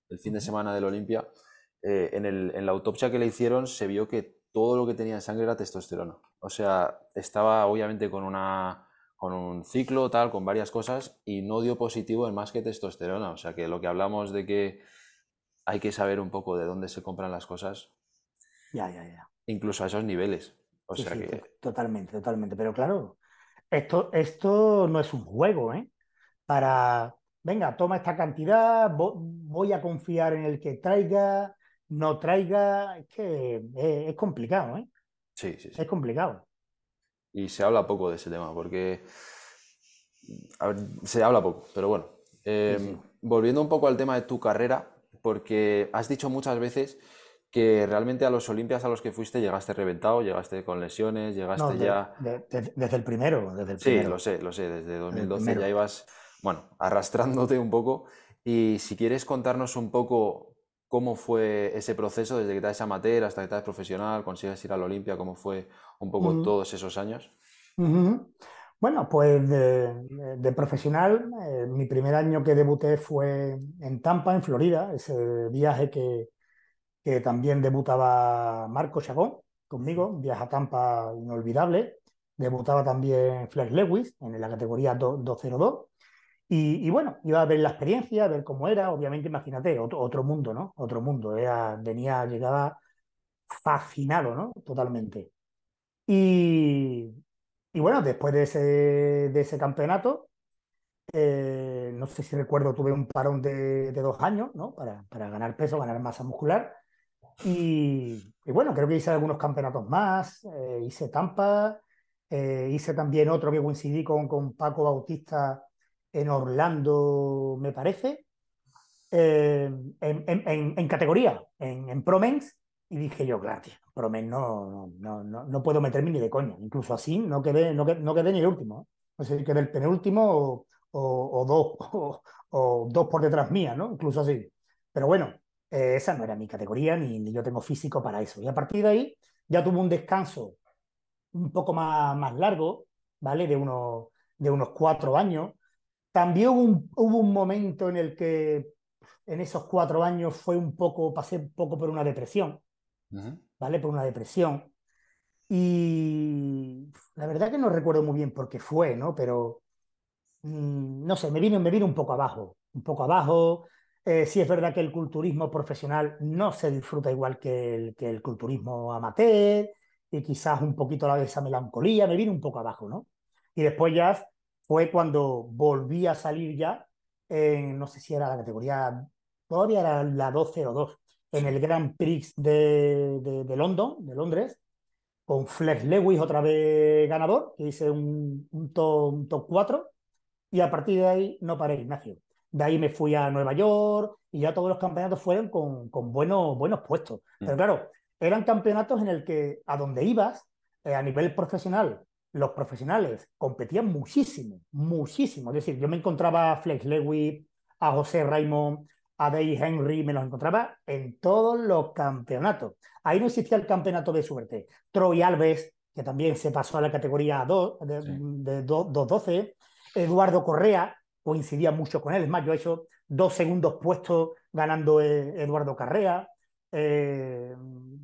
el fin de semana del Olimpia, eh, en el- en la autopsia que le hicieron se vio que todo lo que tenía en sangre era testosterona. O sea, estaba obviamente con una, con un ciclo, tal, con varias cosas, y no dio positivo en más que testosterona. O sea, que lo que hablamos de que hay que saber un poco de dónde se compran las cosas, Ya, ya, ya. incluso a esos niveles. O Sí, sea sí, que, to- totalmente, totalmente. Pero claro, esto, esto no es un juego, ¿eh? Para, venga, toma esta cantidad, vo- voy a confiar en el que traiga, no traiga, es que es, es complicado, ¿eh? sí, sí, sí. Es complicado. Y se habla poco de ese tema, porque a ver, se habla poco, pero bueno. Eh, Sí, sí. Volviendo un poco al tema de tu carrera, porque has dicho muchas veces que realmente a los Olimpias a los que fuiste llegaste reventado, llegaste con lesiones, llegaste No, de- ya... de- de- desde el primero, desde el Sí, primero. lo sé, lo sé, desde 2012 primero. ya ibas, bueno, arrastrándote un poco. Y si quieres contarnos un poco cómo fue ese proceso desde que te eres amateur hasta que te eres profesional, consigues ir a la Olimpia, cómo fue un poco todos esos años. Bueno, pues de, profesional, eh, mi primer año que debuté fue en Tampa, en Florida, ese viaje que, que también debutaba Marco Chagón conmigo, un viaje a Tampa inolvidable. Debutaba también Flex Lewis en la categoría do- 202. Y, bueno, iba a ver la experiencia, a ver cómo era, obviamente, imagínate, otro, otro mundo, ¿no? Otro mundo, era, venía, llegaba fascinado, ¿no? Totalmente. Y, y bueno, después de ese, de ese campeonato, eh, no sé si recuerdo, tuve un parón de, de dos años, ¿no? Para, para, ganar peso, ganar masa muscular. Y, bueno, creo que hice algunos campeonatos más, eh, hice Tampa, eh, hice también otro que coincidí con, con Paco Bautista en Orlando, me parece, eh, en, categoría, en, en Promens, y dije yo, claro, tío, Promens no, no, no, no, puedo meterme ni de coña. Incluso así no quedé, no, no quedé ni el último. No sé si quedé el penúltimo o, dos, o, dos por detrás mía, ¿no? Incluso así. Pero bueno, eh, esa no era mi categoría, ni, yo tengo físico para eso. Y a partir de ahí ya tuve un descanso un poco más, más largo, ¿vale? De, uno, de unos cuatro años. También hubo un, hubo un momento en el que en esos cuatro años fue un poco, pasé un poco por una depresión, uh -huh. ¿vale? Por una depresión. Y la verdad que no recuerdo muy bien por qué fue, ¿no? Pero mmm, no sé, me vino, me vino un poco abajo, un poco abajo. Eh, sí es verdad que el culturismo profesional no se disfruta igual que el, que el culturismo amateur y quizás un poquito la, esa melancolía, me vino un poco abajo, ¿no? Y después ya fue cuando volví a salir ya, en, no sé si era la categoría, todavía era la 202, en el Grand Prix de, de, de London, de Londres, con Flex Lewis otra vez ganador, que hice un, un, top, un top 4, y a partir de ahí no paré, Ignacio. De ahí me fui a Nueva York y ya todos los campeonatos fueron con, con buenos, buenos puestos. Mm. Pero claro, eran campeonatos en el que a donde ibas, eh, a nivel profesional, los profesionales competían muchísimo, muchísimo. Es decir, yo me encontraba a Flex Lewis, a José Raymond, a Dave Henry, me los encontraba en todos los campeonatos. Ahí no existía el campeonato de suerte. Troy Alves, que también se pasó a la categoría 2, de, sí. de 212. Eduardo Correa, coincidía mucho con él. Es más, yo he hecho dos segundos puestos ganando eh, Eduardo Correa. Eh,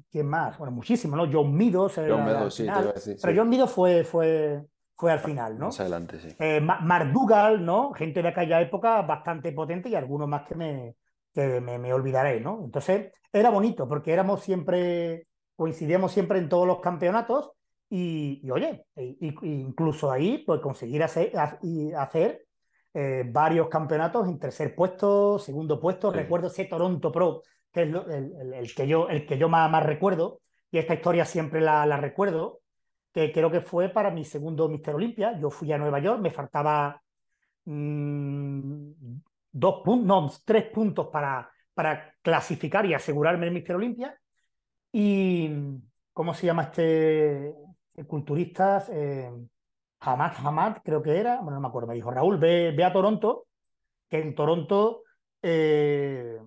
¿Quién más? Bueno, muchísimo, ¿no? John Midos. John Midos, sí, te iba a decir, Pero sí. John Midos fue, fue, fue al final, ¿no? Más adelante, sí. Eh, Mark Dougal, ¿no? Gente de aquella época bastante potente y algunos más que me, que me, me, olvidaré, ¿no? Entonces, era bonito porque éramos siempre, coincidíamos siempre en todos los campeonatos y, y oye, y, y incluso ahí, pues conseguir hacer, hacer eh, varios campeonatos en tercer puesto, segundo puesto. Sí. Recuerdo ese Toronto Pro, que es el, el, que yo, el que yo más, más recuerdo, y esta historia siempre la, recuerdo, que creo que fue para mi segundo Mister Olympia. Yo fui a Nueva York, me faltaba mmm, dos puntos, no, tres puntos para, para clasificar y asegurarme el Mister Olympia. Y, ¿cómo se llama este, culturista? Eh, Hamad, Hamad, creo que era, bueno, no me acuerdo, me dijo, Raúl, ve, ve a Toronto, que en Toronto, eh,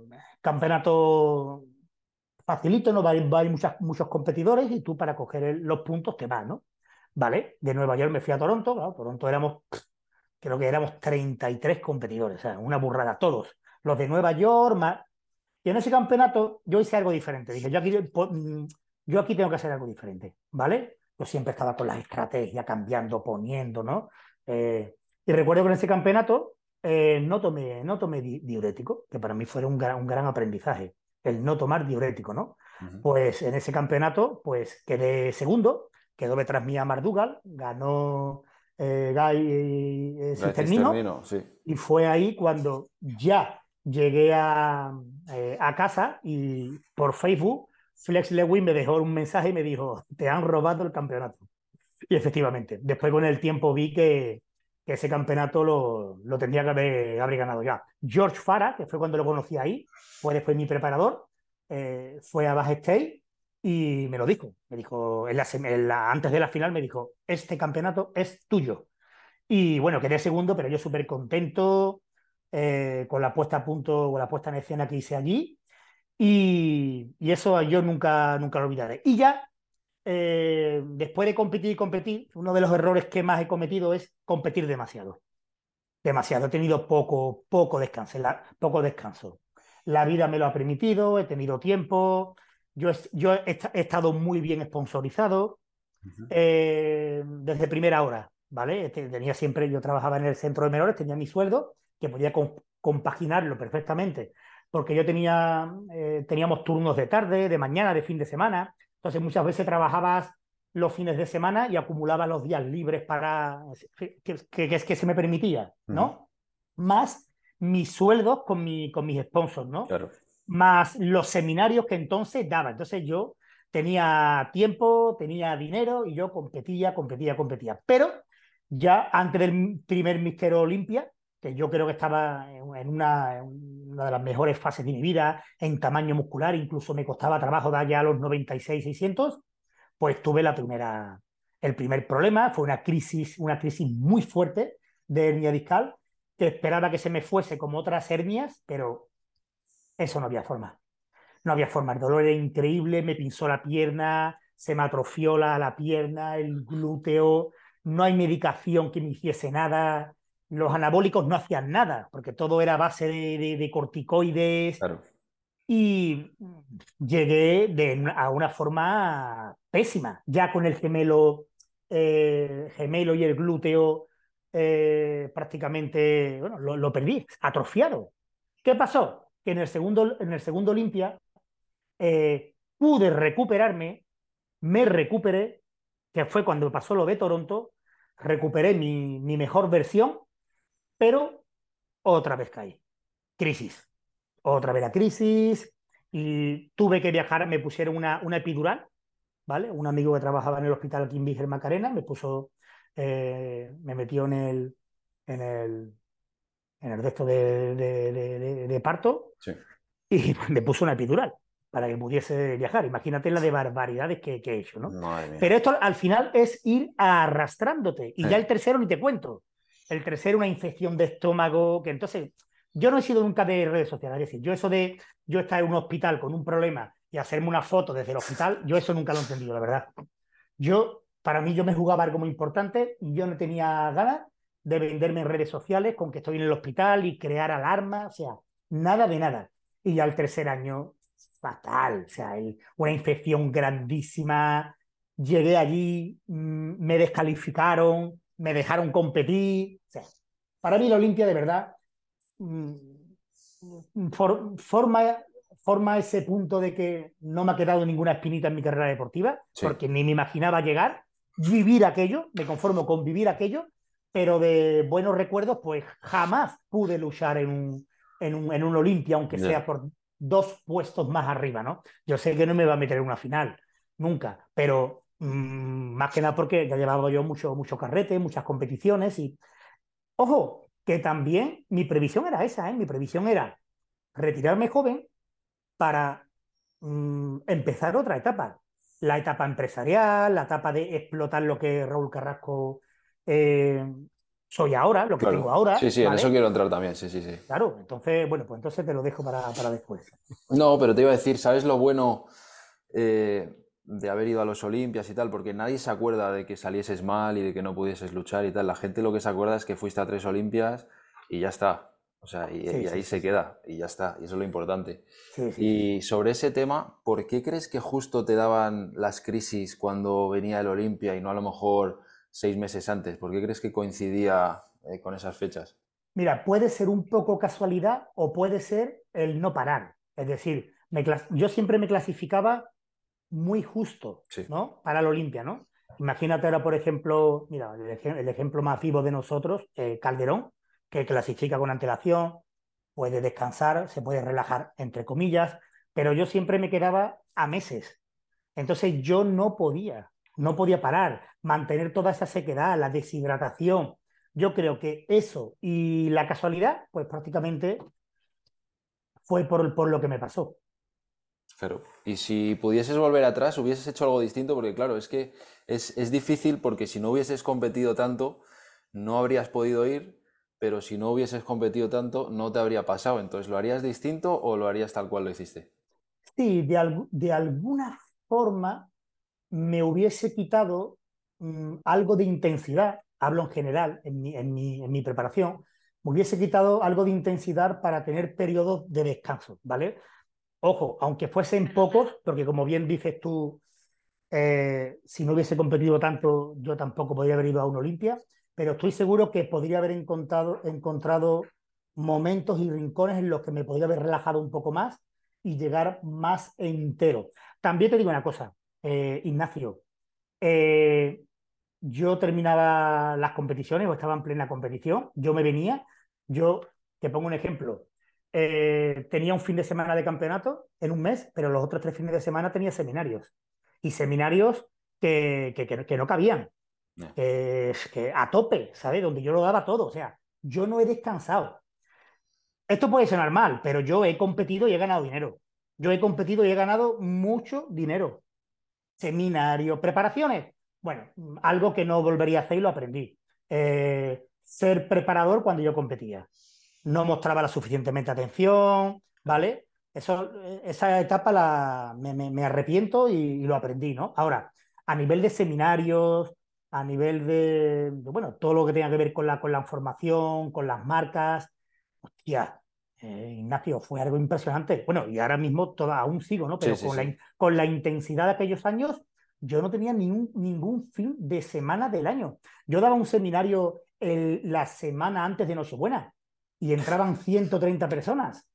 campeonato facilito, no va va a ir muchas, muchos competidores y tú para coger el, los puntos te vas, ¿no? Vale, de Nueva York me fui a Toronto, claro, Toronto éramos, creo que éramos 33 competidores, o sea, una burrada, todos. Los de Nueva York, más... y en ese campeonato yo hice algo diferente, dije, yo aquí, yo aquí tengo que hacer algo diferente, ¿vale? Yo siempre estaba con las estrategias, cambiando, poniendo, ¿no? Eh, y recuerdo que en ese campeonato eh, no tomé, no tomé di diurético, que para mí fue un gran, un gran aprendizaje, el no tomar diurético, ¿no? Uh -huh. Pues en ese campeonato, pues quedé segundo, quedó detrás mía Mardugal, ganó eh, Guy eh, sí. y fue ahí cuando ya llegué a, eh, a casa y por Facebook Flex Lewin me dejó un mensaje y me dijo, te han robado el campeonato. Y efectivamente, después con el tiempo vi que, ese campeonato lo, lo tendría que haber, ganado ya. George Farah, que fue cuando lo conocí ahí, fue después mi preparador, eh, fue a Baja State y me lo dijo. Me dijo, antes de la final me dijo, este campeonato es tuyo. Y bueno, quedé segundo, pero yo súper contento eh, con la puesta a punto, con la puesta en escena que hice allí. Y, y, eso yo nunca, nunca lo olvidaré. Y ya, eh, después de competir y competir, uno de los errores que más he cometido es competir demasiado. Demasiado. He tenido poco, poco descanso. La, poco descanso. La vida me lo ha permitido, he tenido tiempo. Yo, yo he, he estado muy bien sponsorizado uh -huh. eh, desde primera hora, ¿vale? Tenía siempre, yo trabajaba en el centro de menores, tenía mi sueldo, que podía compaginarlo perfectamente, porque yo tenía, eh, teníamos turnos de tarde, de mañana, de fin de semana, entonces muchas veces trabajabas los fines de semana y acumulaba los días libres para que, es que se me permitía, ¿no? Más mis sueldos con, mi, con mis sponsors, ¿no? Claro. Más los seminarios que entonces daba. Entonces yo tenía tiempo, tenía dinero y yo competía, competía, competía. Pero ya antes del primer Mister Olimpia, que yo creo que estaba en una, una, de las mejores fases de mi vida, en tamaño muscular, incluso me costaba trabajo dar ya a los 96, 600, pues tuve la primera, el primer problema, fue una crisis, una crisis muy fuerte de hernia discal, que esperaba que se me fuese como otras hernias, pero eso no había forma. No había forma, el dolor era increíble, me pinzó la pierna, se me atrofió la, la pierna, el glúteo, no hay medicación que me hiciese nada, los anabólicos no hacían nada, porque todo era base de, de, corticoides. Claro. Y llegué de, a una forma pésima, ya con el gemelo, eh, gemelo y el glúteo eh, prácticamente, bueno, lo, lo, perdí, atrofiado. ¿Qué pasó? Que en el segundo, en el segundo Olimpia eh, pude recuperarme, me recuperé, que fue cuando pasó lo de Toronto, recuperé mi, mi mejor versión, pero otra vez caí. Crisis. Otra vez la crisis, y tuve que viajar, me pusieron una, una epidural, ¿vale? Un amigo que trabajaba en el hospital aquí en Víger Macarena me puso, eh, me metió en el, en el, en el resto de, de, de, de parto sí. y me puso una epidural para que pudiese viajar. Imagínate la de barbaridades que, que he hecho, ¿no? Pero esto al final es ir arrastrándote. Y ya el tercero ni te cuento. El tercero, una infección de estómago, que entonces yo no he sido nunca de redes sociales, es yo eso de yo estar en un hospital con un problema y hacerme una foto desde el hospital, yo eso nunca lo he entendido, la verdad. Yo, para mí, yo me jugaba algo muy importante y yo no tenía ganas de venderme en redes sociales con que estoy en el hospital y crear alarma, o sea, nada de nada. Y ya el tercer año, fatal, o sea, una infección grandísima, llegué allí, mmm, me descalificaron, me dejaron competir, o sea, para mí la Olimpia de verdad For, forma, forma ese punto de que no me ha quedado ninguna espinita en mi carrera deportiva, sí. porque ni me imaginaba llegar, vivir aquello, me conformo con vivir aquello, pero de buenos recuerdos, pues jamás pude luchar en un, en un, en un Olimpia, aunque sea por dos puestos más arriba, ¿no? Yo sé que no me va a meter en una final, nunca, pero más que nada porque ya llevaba yo mucho, mucho carrete, muchas competiciones y, ojo, que también mi previsión era esa, ¿eh? mi previsión era retirarme joven para mmm, empezar otra etapa, la etapa empresarial, la etapa de explotar lo que Raúl Carrasco eh, soy ahora, lo que claro. tengo ahora. Sí, sí, ¿vale? en eso quiero entrar también, sí, sí, sí. Claro, entonces, bueno, pues entonces te lo dejo para, para después. No, pero te iba a decir, ¿sabes lo bueno eh, de haber ido a los Olimpias y tal? Porque nadie se acuerda de que salieses mal y de que no pudieses luchar y tal. La gente lo que se acuerda es que fuiste a tres Olimpias y ya está. O sea, y, sí, y ahí sí, se sí. queda y ya está. Y eso es lo importante. y sobre ese tema, ¿por qué crees que justo te daban las crisis cuando venía el Olimpia y no a lo mejor seis meses antes? ¿Por qué crees que coincidía eh, con esas fechas? Mira, puede ser un poco casualidad o puede ser el no parar. Es decir, me yo siempre me clasificaba muy justo, sí. ¿no? Para el Olimpia, ¿no? Imagínate ahora, por ejemplo, mira, el, ej el ejemplo más vivo de nosotros, eh, Calderón, que clasifica con antelación, puede descansar, se puede relajar, entre comillas, pero yo siempre me quedaba a meses. Entonces yo no podía, no podía parar, mantener toda esa sequedad, la deshidratación. Yo creo que eso y la casualidad, pues prácticamente fue por, por lo que me pasó. Claro. Y si pudieses volver atrás, hubieses hecho algo distinto, porque claro, es que es, es, difícil porque si no hubieses competido tanto, no habrías podido ir, pero si no hubieses competido tanto, no te habría pasado. Entonces, ¿lo harías distinto o lo harías tal cual lo hiciste? Sí, de, de alguna forma me hubiese quitado mmm, algo de intensidad, hablo en general, en mi, en, mi, en mi preparación, me hubiese quitado algo de intensidad para tener periodos de descanso, ¿vale? Ojo, aunque fuesen pocos, porque como bien dices tú, eh, si no hubiese competido tanto, yo tampoco podría haber ido a un Olimpia, pero estoy seguro que podría haber encontrado, encontrado momentos y rincones en los que me podía haber relajado un poco más y llegar más entero. También te digo una cosa, eh, Ignacio, eh, yo terminaba las competiciones o estaba en plena competición, yo me venía, yo te pongo un ejemplo, eh, tenía un fin de semana de campeonato en un mes, pero los otros tres fines de semana tenía seminarios. Y seminarios que, que, no cabían, que, a tope, ¿sabes? Donde yo lo daba todo. O sea, yo no he descansado. Esto puede sonar mal, pero yo he competido y he ganado dinero. Yo he competido y he ganado mucho dinero. Seminarios, preparaciones. Bueno, algo que no volvería a hacer y lo aprendí. Eh, ser preparador cuando yo competía no mostraba la suficientemente atención, ¿vale? Eso, esa etapa la, me, arrepiento y, lo aprendí, ¿no? Ahora, a nivel de seminarios, a nivel de, bueno, todo lo que tenga que ver con la, con la formación, con las marcas, hostia, eh, Ignacio, fue algo impresionante. Bueno, y ahora mismo toda, aún sigo, ¿no? Pero con, La, con, La, intensidad de aquellos años, yo no tenía ningún, ningún fin de semana del año. Yo daba un seminario la semana antes de Nochebuena y entraban 130 personas.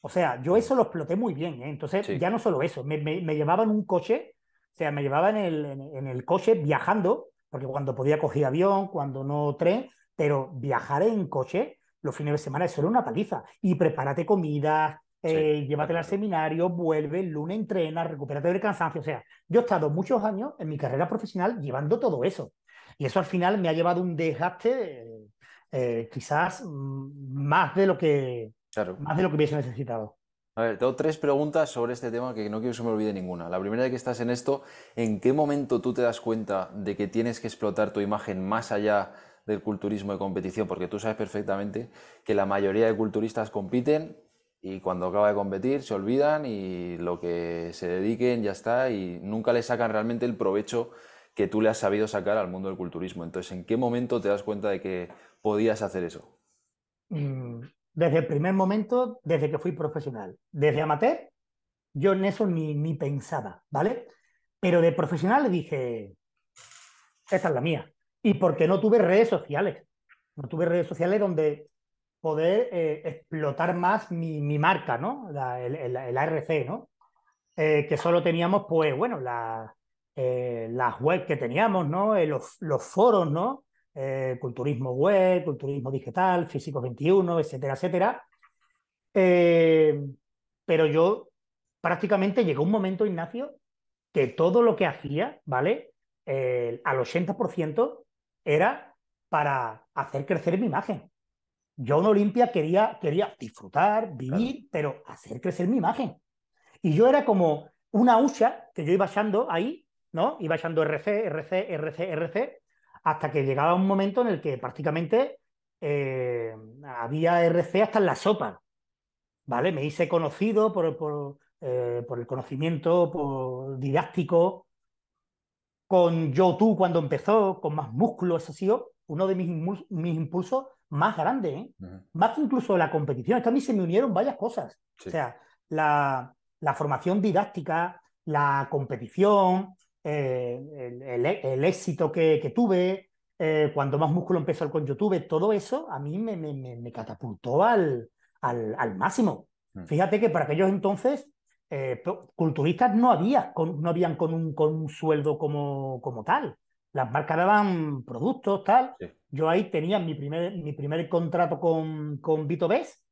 O sea, yo eso lo exploté muy bien. ¿eh? Entonces, ya no solo eso, me, me, llevaban un coche, o sea, me llevaban en el, en, el coche viajando, porque cuando podía coger avión, cuando no tren, pero viajar en coche los fines de semana, eso era una paliza. Y prepárate comida, eh, llévatela al seminario, vuelve, el lunes entrena, recupérate del cansancio. O sea, yo he estado muchos años en mi carrera profesional llevando todo eso. Y eso al final me ha llevado un desgaste eh, quizás mm, más de lo que más de lo que hubiese necesitado. A ver, tengo tres preguntas sobre este tema que no quiero que se me olvide ninguna. La primera de que estás en esto, ¿en qué momento tú te das cuenta de que tienes que explotar tu imagen más allá del culturismo de competición? Porque tú sabes perfectamente que la mayoría de culturistas compiten y cuando acaba de competir se olvidan y lo que se dediquen ya está y nunca le sacan realmente el provecho que tú le has sabido sacar al mundo del culturismo. Entonces, ¿en qué momento te das cuenta de que podías hacer eso? Mm, desde el primer momento, desde que fui profesional. Desde amateur, yo en eso ni, ni pensaba, ¿vale? Pero de profesional dije, esta es la mía. Y porque no tuve redes sociales. No tuve redes sociales donde poder eh, explotar más mi, marca, ¿no? el, ARC, ¿no? Eh, que solo teníamos, pues, bueno, la, eh, las webs que teníamos, ¿no? los, los foros, ¿no? Eh, culturismo web, culturismo digital, físico 21, etcétera, etcétera. Eh, pero yo prácticamente llegó un momento, Ignacio, que todo lo que hacía, ¿vale? al 80% era para hacer crecer mi imagen. Yo en Olimpia quería, quería disfrutar, vivir, pero hacer crecer mi imagen. Y yo era como una hucha que yo iba echando ahí, ¿no? Iba echando RC, RC, RC, RC, hasta que llegaba un momento en el que prácticamente eh, había RC hasta en la sopa. ¿Vale? Me hice conocido por, por, eh, el conocimiento por didáctico. Con YouTube cuando empezó, con más músculo, eso ha sido uno de mis, mis impulsos más grandes, ¿eh? más que incluso la competición. Es que a mí se me unieron varias cosas. O sea, la, la formación didáctica, la competición, eh, el, éxito que, tuve, eh, cuando más músculo empezó con YouTube, todo eso a mí me, catapultó al, al, máximo. Mm. Fíjate que para aquellos entonces, eh, culturistas no, había, no habían con un, con un sueldo como, como tal. Las marcas daban productos, tal. Yo ahí tenía mi primer, mi primer contrato con, con Vito Bess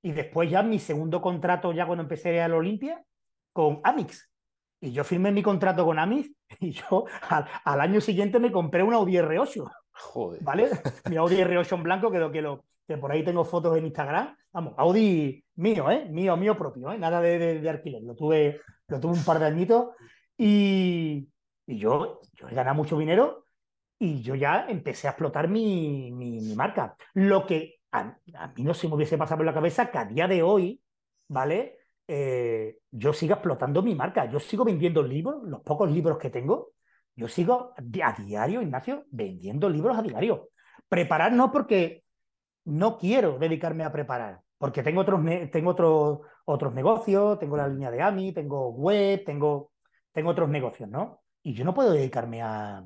y después ya mi segundo contrato, ya cuando empecé a la Olimpia, con Amix. Y yo firmé mi contrato con Amis y yo al, año siguiente me compré un Audi R8. Joder. ¿Vale? Mi Audi R8 en blanco, que, que, lo, que por ahí tengo fotos en Instagram. Vamos, Audi mío, ¿eh? Mío, mío propio, ¿eh? Nada de, de, alquiler. Lo tuve, lo tuve un par de añitos y, y yo, yo he ganado mucho dinero y yo ya empecé a explotar mi, mi, marca. Lo que a, a, mí no se me hubiese pasado por la cabeza que a día de hoy, ¿vale? Eh, yo sigo explotando mi marca, yo sigo vendiendo libros, los pocos libros que tengo, yo sigo a diario, Ignacio, vendiendo libros a diario. Preparar no porque no quiero dedicarme a preparar, porque tengo otros, tengo otros, otros negocios, tengo la línea de AMI, tengo web, tengo, tengo otros negocios, ¿no? Y yo no puedo dedicarme a,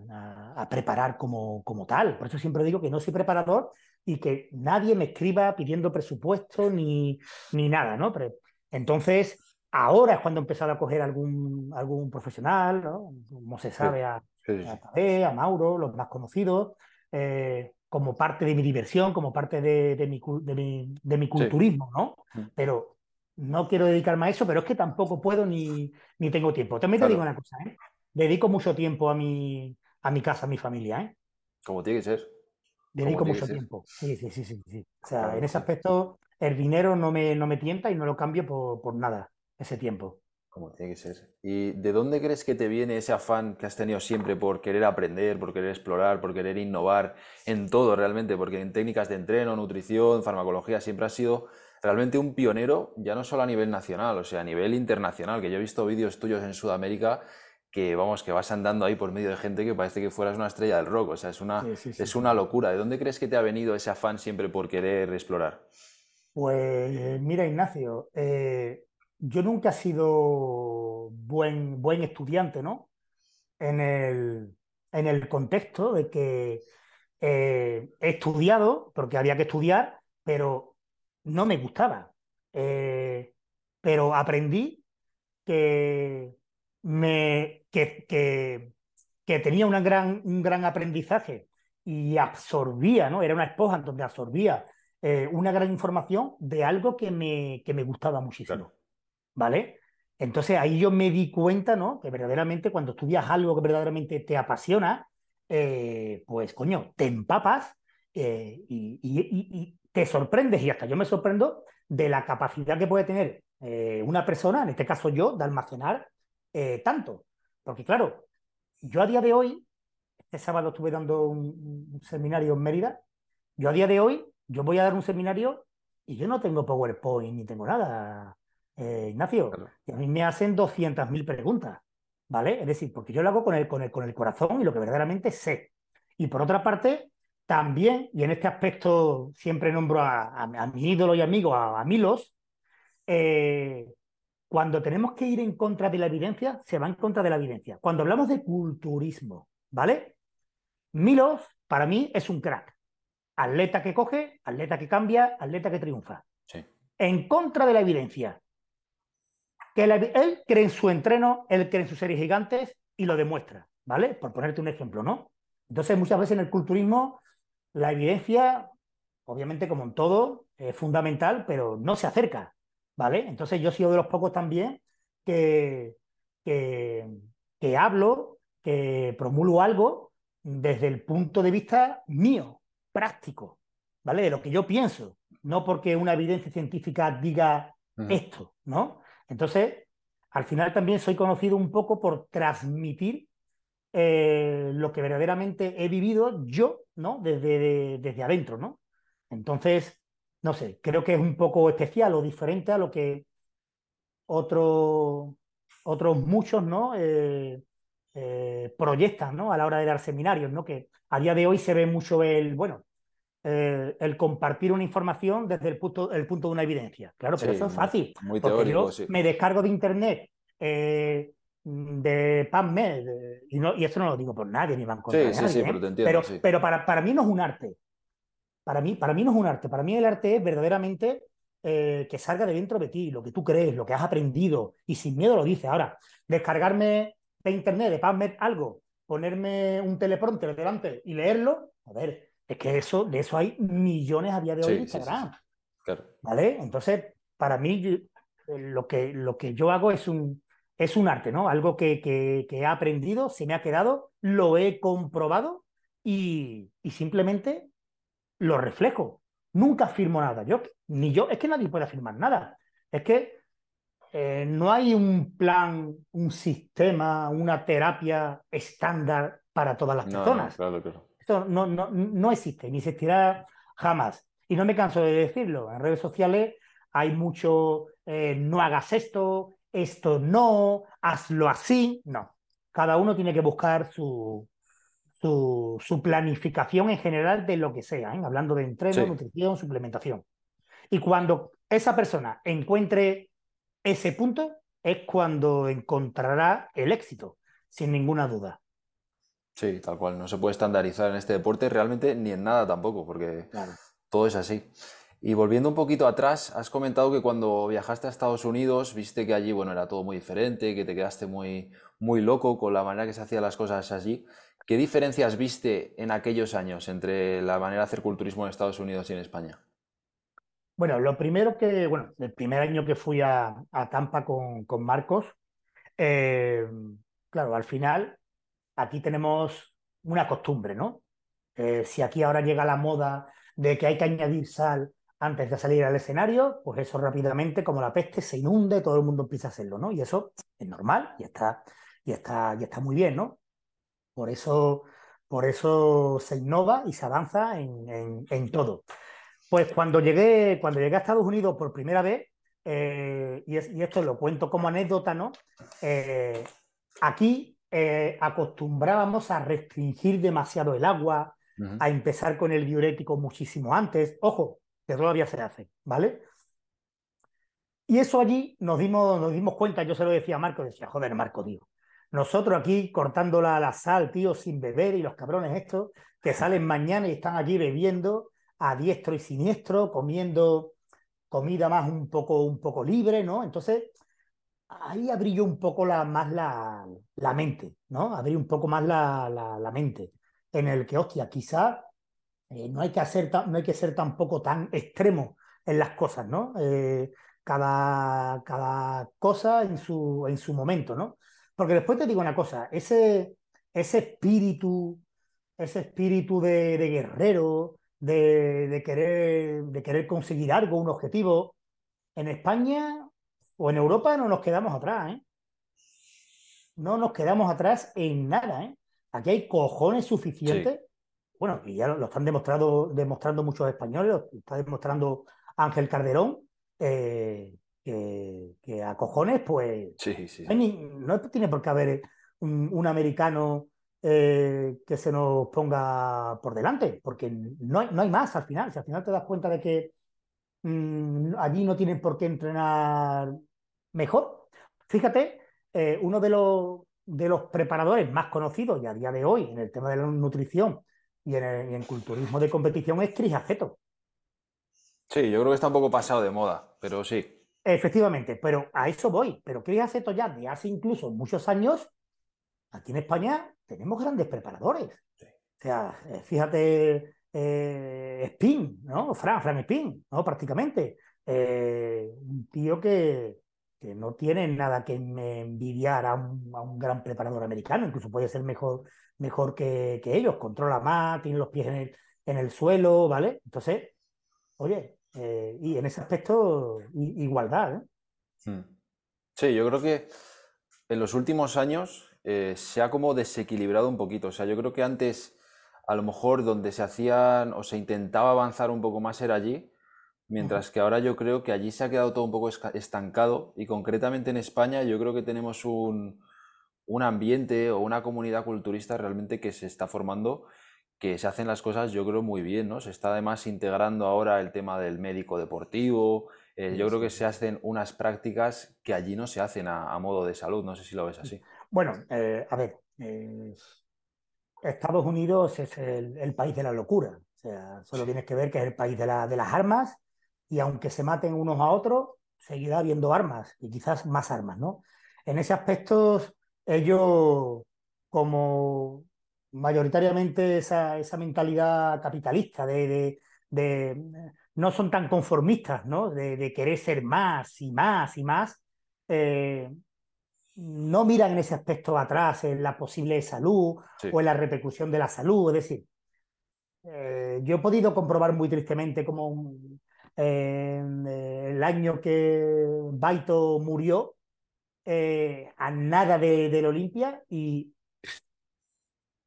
preparar como, como tal. Por eso siempre digo que no soy preparador, y que nadie me escriba pidiendo presupuesto ni, ni nada, ¿no? Entonces, ahora es cuando he empezado a coger algún, algún profesional, ¿no? Como se sabe, a, a, a Mauro, los más conocidos, eh, como parte de mi diversión, como parte de, de, mi, de, mi, de mi, culturismo, ¿no? Mm. Pero no quiero dedicarme a eso, pero es que tampoco puedo ni, ni tengo tiempo. También te digo una cosa, ¿eh? Dedico mucho tiempo a mi, a mi casa, a mi familia, ¿eh? Como tiene que ser. Dedico mucho tiempo. Sí, sí, sí, sí, O sea, en ese aspecto el dinero no me, no me tienta y no lo cambio por, por nada, ese tiempo. Como tiene que ser. ¿Y de dónde crees que te viene ese afán que has tenido siempre por querer aprender, por querer explorar, por querer innovar en todo realmente? Porque en técnicas de entreno, nutrición, farmacología, siempre has sido realmente un pionero, ya no solo a nivel nacional, o sea, a nivel internacional, que yo he visto vídeos tuyos en Sudamérica que, vamos, que vas andando ahí por medio de gente que parece que fueras una estrella del rock, o sea, es una, es una locura. ¿De dónde crees que te ha venido ese afán siempre por querer explorar? Pues mira, Ignacio, eh, yo nunca he sido buen, buen estudiante, ¿no? En el, en el contexto de que eh, he estudiado, porque había que estudiar, pero no me gustaba. Eh, pero aprendí que, me, que, que, tenía gran, un gran aprendizaje y absorbía, ¿no? Era una esponja donde absorbía eh, una gran información de algo que me, que me gustaba muchísimo. ¿Vale? Entonces ahí yo me di cuenta, ¿no? Que verdaderamente cuando estudias algo que verdaderamente te apasiona, eh, pues coño, te empapas y, te sorprendes, y hasta yo me sorprendo, de la capacidad que puede tener eh, una persona, en este caso yo, de almacenar eh, tanto. Porque claro, yo a día de hoy, este sábado estuve dando un, seminario en Mérida, yo a día de hoy, yo voy a dar un seminario y yo no tengo PowerPoint ni tengo nada, eh, Ignacio. Y a mí me hacen 200.000 preguntas, ¿vale? Es decir, porque yo lo hago con el, con, el, con el corazón y lo que verdaderamente sé. Y por otra parte, también, y en este aspecto siempre nombro a, mi ídolo y amigo, a, Milos, eh, cuando tenemos que ir en contra de la evidencia, se va en contra de la evidencia. Cuando hablamos de culturismo, ¿vale? Milos, para mí, es un crack. Atleta que coge, atleta que cambia, atleta que triunfa. En contra de la evidencia. Que él cree en su entreno, él cree en sus series gigantes y lo demuestra, ¿vale? Por ponerte un ejemplo, ¿no? Entonces, muchas veces en el culturismo la evidencia, obviamente como en todo, es fundamental, pero no se acerca, ¿vale? Entonces yo he sido de los pocos también que, que, hablo, que promulgo algo desde el punto de vista mío, práctico, ¿vale? De lo que yo pienso, no porque una evidencia científica diga esto, ¿no? Entonces, al final también soy conocido un poco por transmitir eh, lo que verdaderamente he vivido yo, ¿no? Desde, desde adentro, ¿no? Entonces, no sé, creo que es un poco especial o diferente a lo que otros muchos, ¿no? Eh, eh, proyectan, ¿no? A la hora de dar seminarios, ¿no? Que a día de hoy se ve mucho el, bueno, el compartir una información desde el punto, el punto de una evidencia. Claro, pero eso es fácil. Muy teórico, me descargo de internet de PubMed, y, no, y esto no lo digo por nadie, ni van contra sí, sí, ¿eh? pero entiendo. Pero, para, para, mí no es un arte. Para mí, para mí no es un arte. Para mí el arte es verdaderamente eh, que salga de dentro de ti, lo que tú crees, lo que has aprendido, y sin miedo lo dices. Ahora, descargarme de internet, de PubMed, algo, ponerme un teleprompter delante y leerlo, a ver, es que eso, de eso hay millones a día de hoy en Instagram. Claro. ¿Vale? Entonces, para mí, lo que, lo que yo hago es un, es un arte, ¿no? Algo que, que, he aprendido, se me ha quedado, lo he comprobado y, simplemente lo reflejo. Nunca afirmo nada. Yo, ni yo, es que nadie puede afirmar nada. Es que eh, no hay un plan, un sistema, una terapia estándar para todas las personas. claro, claro. Eso no, no, no existe, ni existirá jamás. Y no me canso de decirlo. En redes sociales hay mucho eh, no hagas esto, esto no, hazlo así. No, cada uno tiene que buscar su, su, planificación en general de lo que sea, ¿eh? hablando de entreno, nutrición, suplementación. Y cuando esa persona encuentre ese punto, es cuando encontrará el éxito, sin ninguna duda. Sí, tal cual. No se puede estandarizar en este deporte realmente ni en nada tampoco, porque todo es así. Y volviendo un poquito atrás, has comentado que cuando viajaste a Estados Unidos viste que allí, bueno, era todo muy diferente, que te quedaste muy, muy loco con la manera que se hacían las cosas allí. ¿Qué diferencias viste en aquellos años entre la manera de hacer culturismo en Estados Unidos y en España? Bueno, lo primero que, bueno, el primer año que fui a, Tampa con, Marcos, eh, claro, al final aquí tenemos una costumbre, ¿no? Eh, si aquí ahora llega la moda de que hay que añadir sal antes de salir al escenario, pues eso rápidamente, como la peste, se inunde, todo el mundo empieza a hacerlo, ¿no? Y eso es normal y está, y está, y está muy bien, ¿no? Por eso, por eso se innova y se avanza en, todo. Pues cuando llegué, cuando llegué a Estados Unidos por primera vez, eh, y, esto lo cuento como anécdota, ¿no? Eh, aquí eh, acostumbrábamos a restringir demasiado el agua, a empezar con el diurético muchísimo antes. Ojo, que todavía se hace, ¿vale? Y eso allí nos dimos, nos dimos cuenta, yo se lo decía a Marco, decía, joder, Marco, tío, nosotros aquí cortando la sal, tío, sin beber, y los cabrones estos que salen mañana y están aquí bebiendo a diestro y siniestro, comiendo comida más un poco, un poco libre, ¿no? Entonces, ahí abrió un poco la, más la, la mente, ¿no? Abrí un poco más la, la mente en el que, hostia, quizá eh, no, hay que hacer no hay que ser tampoco tan extremo en las cosas, ¿no? Eh, cada, cada cosa en su, en su momento, ¿no? Porque después te digo una cosa, ese, ese espíritu, ese espíritu de, guerrero, de, de, querer, de querer conseguir algo, un objetivo, en España o en Europa no nos quedamos atrás, ¿eh? No nos quedamos atrás en nada, ¿eh? Aquí hay cojones suficientes. Bueno, y ya lo, están demostrando, demostrando muchos españoles, lo está demostrando Ángel Calderón, eh, que, a cojones, pues. Sí, sí. No, tiene por qué haber un, americano eh, que se nos ponga por delante, porque no hay, no hay más al final. Si al final te das cuenta de que mm, allí no tienen por qué entrenar mejor. Fíjate, eh, uno de los, de los preparadores más conocidos y a día de hoy en el tema de la nutrición y en, el, culturismo de competición es Cris Aceto. Sí, yo creo que está un poco pasado de moda, pero sí. Efectivamente, pero a eso voy. Pero Cris Aceto ya de hace incluso muchos años, aquí en España tenemos grandes preparadores. O sea, eh, fíjate, eh, Spin, ¿no? Fran, Fran Spin, ¿no? Prácticamente. Eh, un tío que, que no tienen nada que envidiar a un, gran preparador americano, incluso puede ser mejor, mejor que, ellos, controla más, tiene los pies en el, suelo, ¿vale? Entonces, oye, eh, y en ese aspecto, igualdad. Hmm. Sí, yo creo que en los últimos años eh, se ha como desequilibrado un poquito. O sea, yo creo que antes, a lo mejor donde se hacían o se intentaba avanzar un poco más era allí, Mientras que ahora yo creo que allí se ha quedado todo un poco estancado y concretamente en España yo creo que tenemos un, ambiente o una comunidad culturista realmente que se está formando, que se hacen las cosas yo creo muy bien, ¿no? Se está además integrando ahora el tema del médico deportivo, eh, yo creo que se hacen unas prácticas que allí no se hacen a, modo de salud, no sé si lo ves así. Bueno, eh, a ver, Estados Unidos es el, país de la locura, o sea, solo tienes que ver que es el país de, de las armas y aunque se maten unos a otros, seguirá habiendo armas y quizás más armas, ¿no? En ese aspecto, ellos, como mayoritariamente esa, mentalidad capitalista de, no son tan conformistas, ¿no? De, querer ser más y más y más, eh, no miran en ese aspecto atrás en la posible salud o en la repercusión de la salud. Es decir, eh, yo he podido comprobar muy tristemente como el año que Baito murió, eh, a nada de, del Olimpia y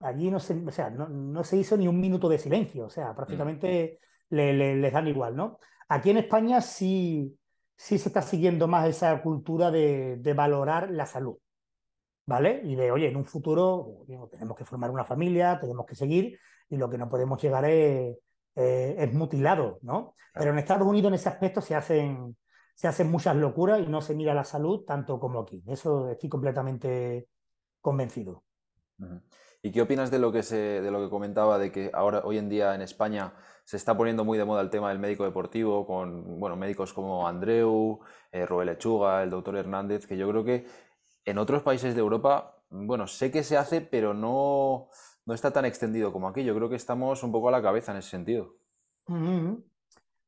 allí no se, o sea, no, se hizo ni un minuto de silencio, o sea, prácticamente mm. le, les dan igual, ¿no? Aquí en España sí, sí se está siguiendo más esa cultura de, de valorar la salud, ¿vale? Y de, oye, en un futuro tenemos que formar una familia, tenemos que seguir y lo que no podemos llegar es eh, es mutilado, ¿no? Pero en Estados Unidos en ese aspecto se hacen, se hacen muchas locuras y no se mira la salud tanto como aquí. Eso estoy completamente convencido. ¿Y qué opinas de lo que se, de lo que comentaba de que ahora hoy en día en España se está poniendo muy de moda el tema del médico deportivo con bueno, médicos como Andreu, eh, Lechuga, el doctor Hernández, que yo creo que en otros países de Europa, bueno, sé que se hace, pero no, no está tan extendido como aquí. Yo creo que estamos un poco a la cabeza en ese sentido.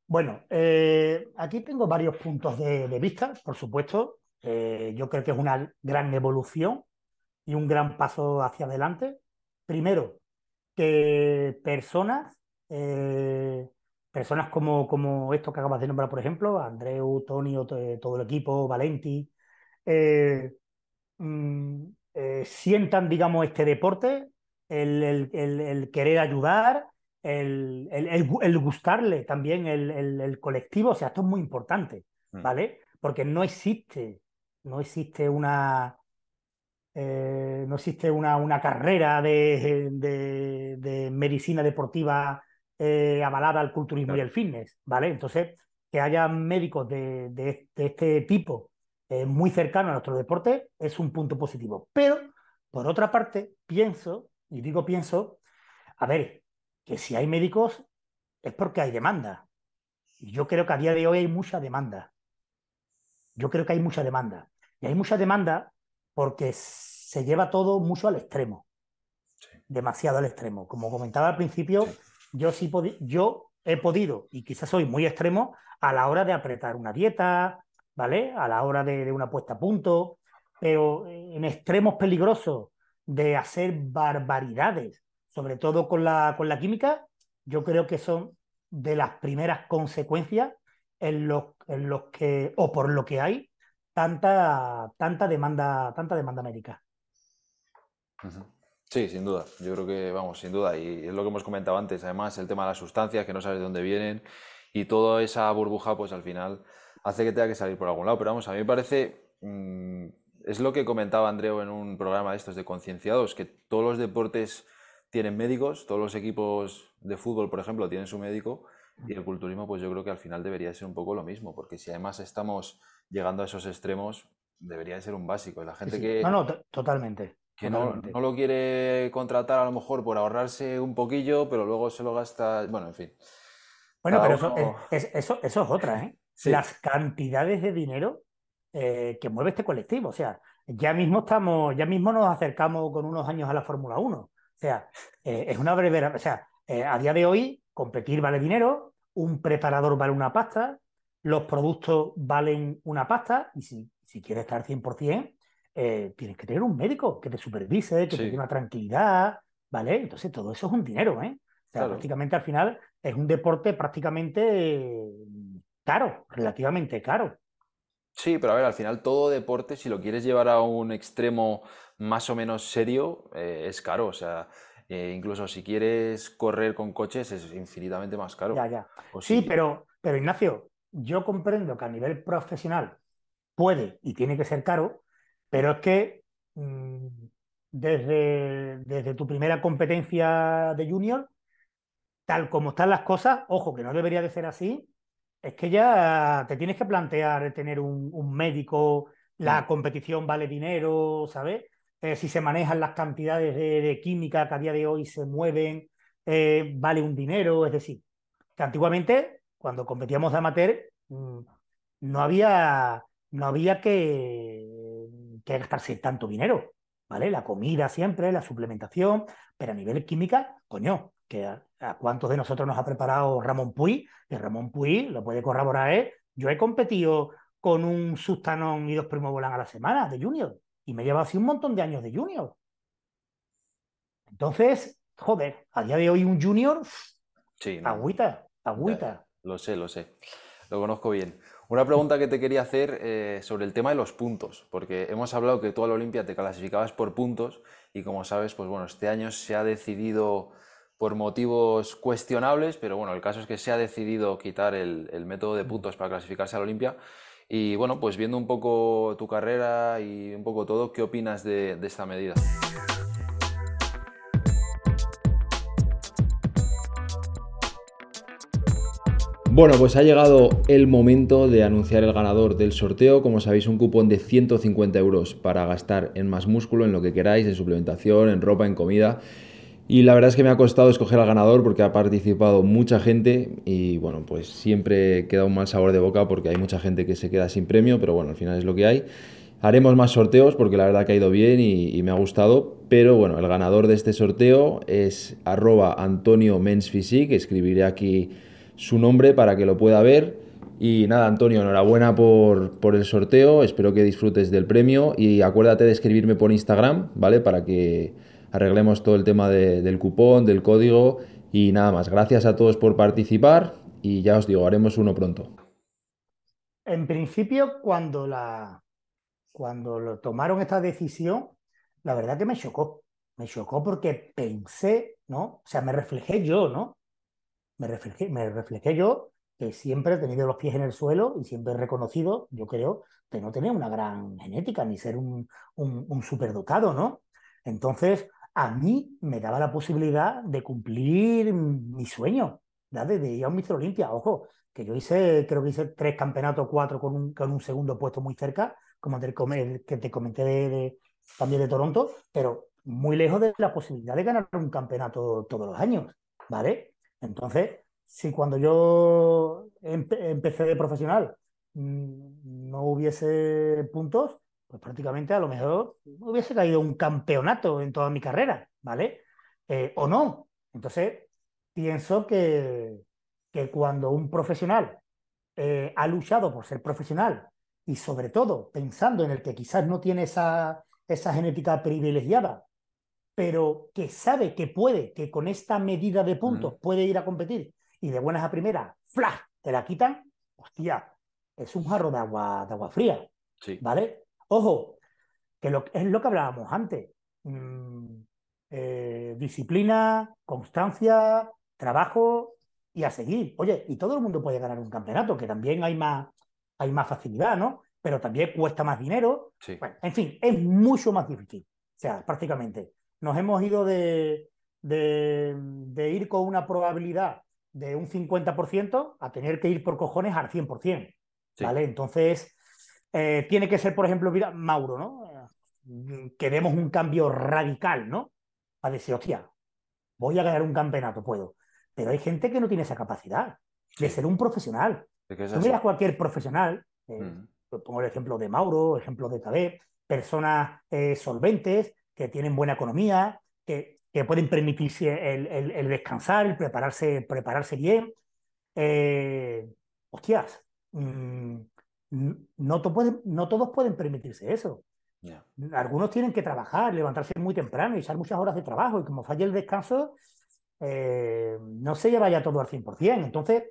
Bueno, eh, aquí tengo varios puntos de, vista, por supuesto. Eh, yo creo que es una gran evolución y un gran paso hacia adelante. Primero, que personas, eh, personas como, como esto que acabas de nombrar, por ejemplo, Andreu, Tony, todo el equipo, Valenti, mm, sientan, digamos, este deporte, el querer ayudar, el, gustarle también el, colectivo, o sea, esto es muy importante, mm. ¿vale? Porque no existe, no existe una, eh, no existe una, una carrera de, de, medicina deportiva eh, avalada al culturismo y el fitness, ¿vale? Entonces, que haya médicos de, este tipo eh, muy cercanos a nuestro deporte es un punto positivo. Pero, por otra parte, pienso, y digo pienso, a ver, que si hay médicos es porque hay demanda. Y yo creo que a día de hoy hay mucha demanda. Yo creo que hay mucha demanda. Y hay mucha demanda porque se lleva todo mucho al extremo. Demasiado al extremo. Como comentaba al principio, yo sí yo he podido, y quizás soy muy extremo, a la hora de apretar una dieta, ¿vale? A la hora de, de una puesta a punto, pero en extremos peligrosos de hacer barbaridades sobre todo con la, con la química, yo creo que son de las primeras consecuencias en los, en los que, o por lo que hay, tanta, tanta demanda, tanta demanda médica. Sí, sin duda. Yo creo que, vamos, sin duda. Y es lo que hemos comentado antes. Además, el tema de las sustancias, que no sabes de dónde vienen. Y toda esa burbuja, pues al final hace que tenga que salir por algún lado. Pero vamos, a mí me parece. Mm, es lo que comentaba Andreu en un programa de estos de concienciados, que todos los deportes tienen médicos, todos los equipos de fútbol, por ejemplo, tienen su médico y el culturismo, pues yo creo que al final debería ser un poco lo mismo, porque si además estamos llegando a esos extremos, debería de ser un básico. La gente que... No, no, totalmente. Que No, no, lo quiere contratar a lo mejor por ahorrarse un poquillo, pero luego se lo gasta, bueno, en fin. Bueno, pero eso, es, eso, eso, es otra, ¿eh? Las cantidades de dinero eh, que mueve este colectivo. O sea, ya mismo estamos, ya mismo nos acercamos con unos años a la Fórmula 1. O sea, eh, es una breve... O sea, eh, a día de hoy, competir vale dinero, un preparador vale una pasta, los productos valen una pasta, y si, si quieres estar 100%, eh, tienes que tener un médico que te supervise, que te dé una tranquilidad, ¿vale? Entonces, todo eso es un dinero, ¿eh? O sea, prácticamente al final es un deporte prácticamente caro, relativamente caro. Sí, pero a ver, al final todo deporte, si lo quieres llevar a un extremo más o menos serio, eh, es caro. O sea, eh, incluso si quieres correr con coches es infinitamente más caro. Ya, ya. sí, pero, pero Ignacio, yo comprendo que a nivel profesional puede y tiene que ser caro, pero es que mm, desde, desde tu primera competencia de junior, tal como están las cosas, ojo, que no debería de ser así, es que ya te tienes que plantear tener un, médico, la competición vale dinero, ¿sabes? Eh, si se manejan las cantidades de, química que a día de hoy se mueven, eh, vale un dinero, es decir, que antiguamente, cuando competíamos de amateur, mm, no había, no había que, que gastarse tanto dinero, ¿vale? La comida siempre, la suplementación, pero a nivel química, coño, que a, cuántos de nosotros nos ha preparado Ramón Puy, y Ramón Puy lo puede corroborar, ¿eh? yo he competido con un sustanón y dos primos a la semana de junior, y me he llevado así un montón de años de junior. Entonces, joder, a día de hoy un junior, sí, agüita, agüita. Lo sé, lo sé, lo conozco bien. Una pregunta que te quería hacer eh, sobre el tema de los puntos, porque hemos hablado que tú a la Olimpia te clasificabas por puntos y como sabes, pues bueno, este año se ha decidido por motivos cuestionables, pero bueno, el caso es que se ha decidido quitar el, método de puntos para clasificarse a la Olimpia. Y bueno, pues viendo un poco tu carrera y un poco todo, ¿qué opinas de, esta medida? Bueno, pues ha llegado el momento de anunciar el ganador del sorteo. Como sabéis, un cupón de 150 euros para gastar en más músculo, en lo que queráis, en suplementación, en ropa, en comida. Y la verdad es que me ha costado escoger al ganador porque ha participado mucha gente y bueno, pues siempre queda un mal sabor de boca porque hay mucha gente que se queda sin premio, pero bueno, al final es lo que hay. Haremos más sorteos porque la verdad que ha ido bien y, me ha gustado, pero bueno, el ganador de este sorteo es arroba Antonio que escribiré aquí su nombre para que lo pueda ver. Y nada, Antonio, enhorabuena por, por, el sorteo, espero que disfrutes del premio y acuérdate de escribirme por Instagram, ¿vale? Para que arreglemos todo el tema del cupón, del código y nada más. Gracias a todos por participar y ya os digo, haremos uno pronto. En principio, cuando, la, cuando lo tomaron esta decisión, la verdad que me chocó. Me chocó porque pensé, ¿no? O sea, me reflejé yo, ¿no? Me reflejé, yo, que siempre he tenido los pies en el suelo y siempre he reconocido, yo creo, que no tenía una gran genética ni ser un, un, superdotado, ¿no? Entonces, a mí me daba la posibilidad de cumplir mi sueño, de, ir a un Mister Olimpia. Ojo, que yo hice, creo que hice tres campeonatos, cuatro con un, con un segundo puesto muy cerca, como te, que te comenté de, también de Toronto, pero muy lejos de la posibilidad de ganar un campeonato todos los años, ¿vale? Entonces, si cuando yo empecé de profesional mm, no hubiese puntos, pues prácticamente a lo mejor hubiese caído un campeonato en toda mi carrera, ¿vale? Eh, o no. Entonces, pienso que, que cuando un profesional eh, ha luchado por ser profesional y sobre todo pensando en el que quizás no tiene esa, esa genética privilegiada pero que sabe que puede, que con esta medida de puntos puede ir a competir y de buenas a primeras, ¡flash! te la quitan, hostia, es un jarro de agua, de agua fría. ¿Vale? Ojo, que lo, es lo que hablábamos antes. Mm, eh, disciplina, constancia, trabajo y a seguir. Oye, y todo el mundo puede ganar un campeonato, que también hay más, hay más facilidad, ¿no? Pero también cuesta más dinero. en fin, es mucho más difícil. O sea, prácticamente nos hemos ido de, de, ir con una probabilidad de un 50% a tener que ir por cojones al 100%. ¿Vale? Entonces, eh, tiene que ser, por ejemplo, mira, Mauro, ¿no? Queremos un cambio radical, ¿no? A decir, hostia, voy a ganar un campeonato, puedo. Pero hay gente que no tiene esa capacidad de ser un profesional. Tú miras cualquier profesional, eh, mm. pongo el ejemplo de Mauro, ejemplo de Tabé, personas eh, solventes, que tienen buena economía, que, que pueden permitirse el, el, descansar, el prepararse, prepararse bien. Eh, hostias, mm, no, pueden, no, todos pueden permitirse eso. Algunos tienen que trabajar, levantarse muy temprano y echar muchas horas de trabajo y como falla el descanso, eh, no se lleva ya todo al 100%. Entonces,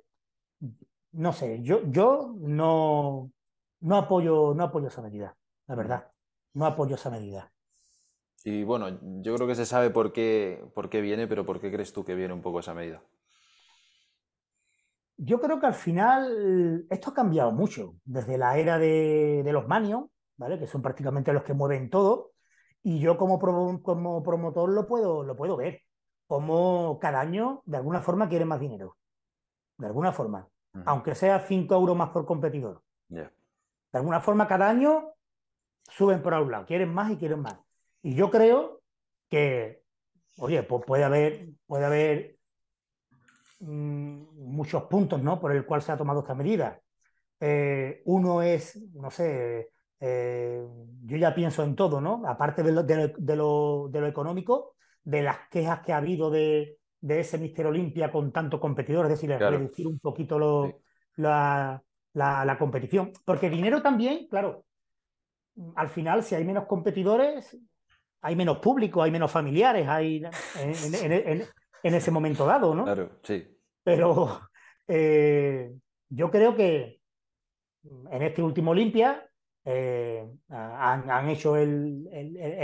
no sé, yo, yo no, no, apoyo, no apoyo esa medida, la verdad. No apoyo esa medida. Y bueno, yo creo que se sabe por qué, por qué viene, pero ¿por qué crees tú que viene un poco esa medida? Yo creo que al final esto ha cambiado mucho, desde la era de, los manios, ¿vale? que son prácticamente los que mueven todo, y yo como, como promotor lo puedo, lo puedo ver, como cada año de alguna forma quieren más dinero, de alguna forma, aunque sea 5 euros más por competidor. De alguna forma cada año suben por un lado, quieren más y quieren más. Y yo creo que, oye, pues puede haber, puede haber mm, muchos puntos ¿no? por el cual se ha tomado esta medida. Eh, uno es, no sé, eh, yo ya pienso en todo, ¿no? Aparte de lo, de lo, económico, de las quejas que ha habido de, ese Mister Olimpia con tanto competidor, es decir, reducir un poquito lo, la, la, competición. Porque dinero también, claro, al final, si hay menos competidores, hay menos público, hay menos familiares, hay en, ese momento dado, ¿no? Claro, sí. Pero eh, yo creo que en este último Olimpia eh, han, hecho el,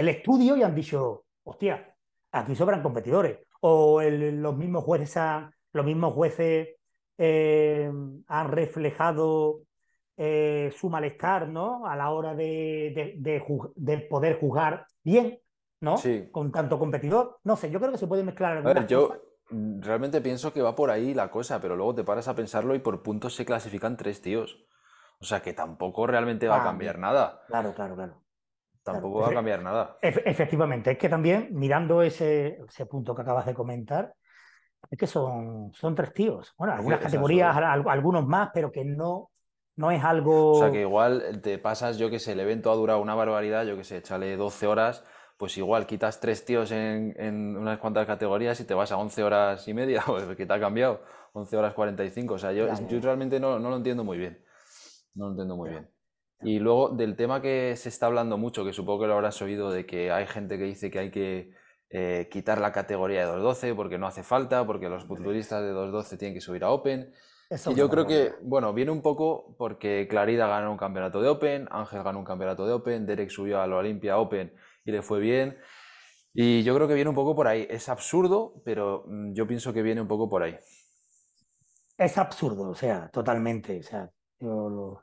estudio y han dicho, hostia, aquí sobran competidores. O los mismos jueces, han, los mismos jueces eh, han reflejado su malestar ¿no? a la hora de, de, poder jugar bien ¿no? Sí. Con tanto competidor. No sé, yo creo que se puede mezclar. A ver, yo, mm, realmente pienso que va por ahí la cosa, pero luego te paras a pensarlo y por puntos se clasifican tres tíos. O sea que tampoco realmente va a Ah, cambiar nada. Claro, claro, claro. Tampoco Claro, va a cambiar nada. efe- efectivamente, es que también mirando ese, ese punto que acabas de comentar, es que son, son tres tíos. Bueno, algunas categorías, al- algunos más, pero que no, no es O sea que algo. igual te pasas, yo que sé, el evento ha durado una barbaridad, yo que sé, échale 12 horas, pues igual quitas tres tíos en, en unas cuantas categorías y te vas a 11 horas y media, pues que te ha cambiado, 11 horas 45. O sea, yo, yo realmente no, no lo entiendo muy bien. No lo entiendo muy bien. Y luego del tema que se está hablando mucho, que supongo que lo habrás oído, de que hay gente que dice que hay que eh, quitar la categoría de 212 porque no hace falta, porque los culturistas de 212 tienen que subir a Open. eso Y yo creo que, bueno, viene un poco porque Clarida ganó un campeonato de Open, Ángel ganó un campeonato de Open, Derek subió a la Olympia Open y le fue bien. Y yo creo que viene un poco por ahí. Es absurdo, pero mm, yo pienso que viene un poco por ahí. Es absurdo, o sea, totalmente. O sea, yo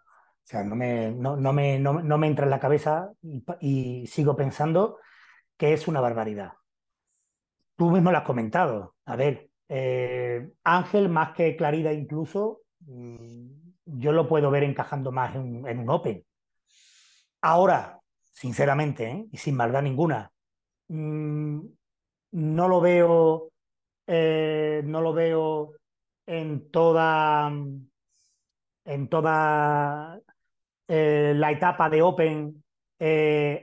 no me, no, no me, no, no me entra en la cabeza y, sigo pensando que es una barbaridad. Tú mismo lo has comentado. A ver, eh, Ángel, más que Clarida incluso, mm, yo lo puedo ver encajando más en un Open. Ahora, sinceramente, ¿eh? y sin maldad ninguna, mm, no lo veo, eh, no lo veo en toda, en toda eh, la etapa de Open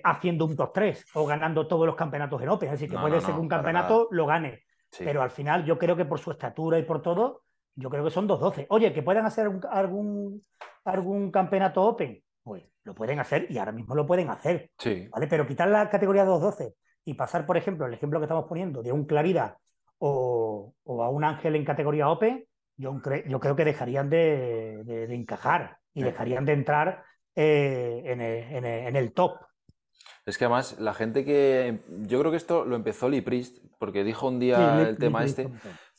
haciendo un top 3 o ganando todos los campeonatos en Open. Decir, que No, puede no, ser que un campeonato nada. lo gane, Sí. pero al final yo creo que por su estatura y por todo, yo creo que son 2-12. Oye, que puedan hacer algún, algún campeonato Open, pues lo pueden hacer y ahora mismo lo pueden hacer, Sí. ¿vale? Pero quitar la categoría 2-12 y pasar, por ejemplo, el ejemplo que estamos poniendo de un Clarida o, o a un Ángel en categoría Open, yo, cre- yo creo que dejarían de, de- de encajar y Sí. dejarían de entrar eh, en, el, en el- en el top. Es que además la gente que... Yo creo que esto lo empezó Lee Priest, porque dijo un Sí, día Lee- el tema Lee este,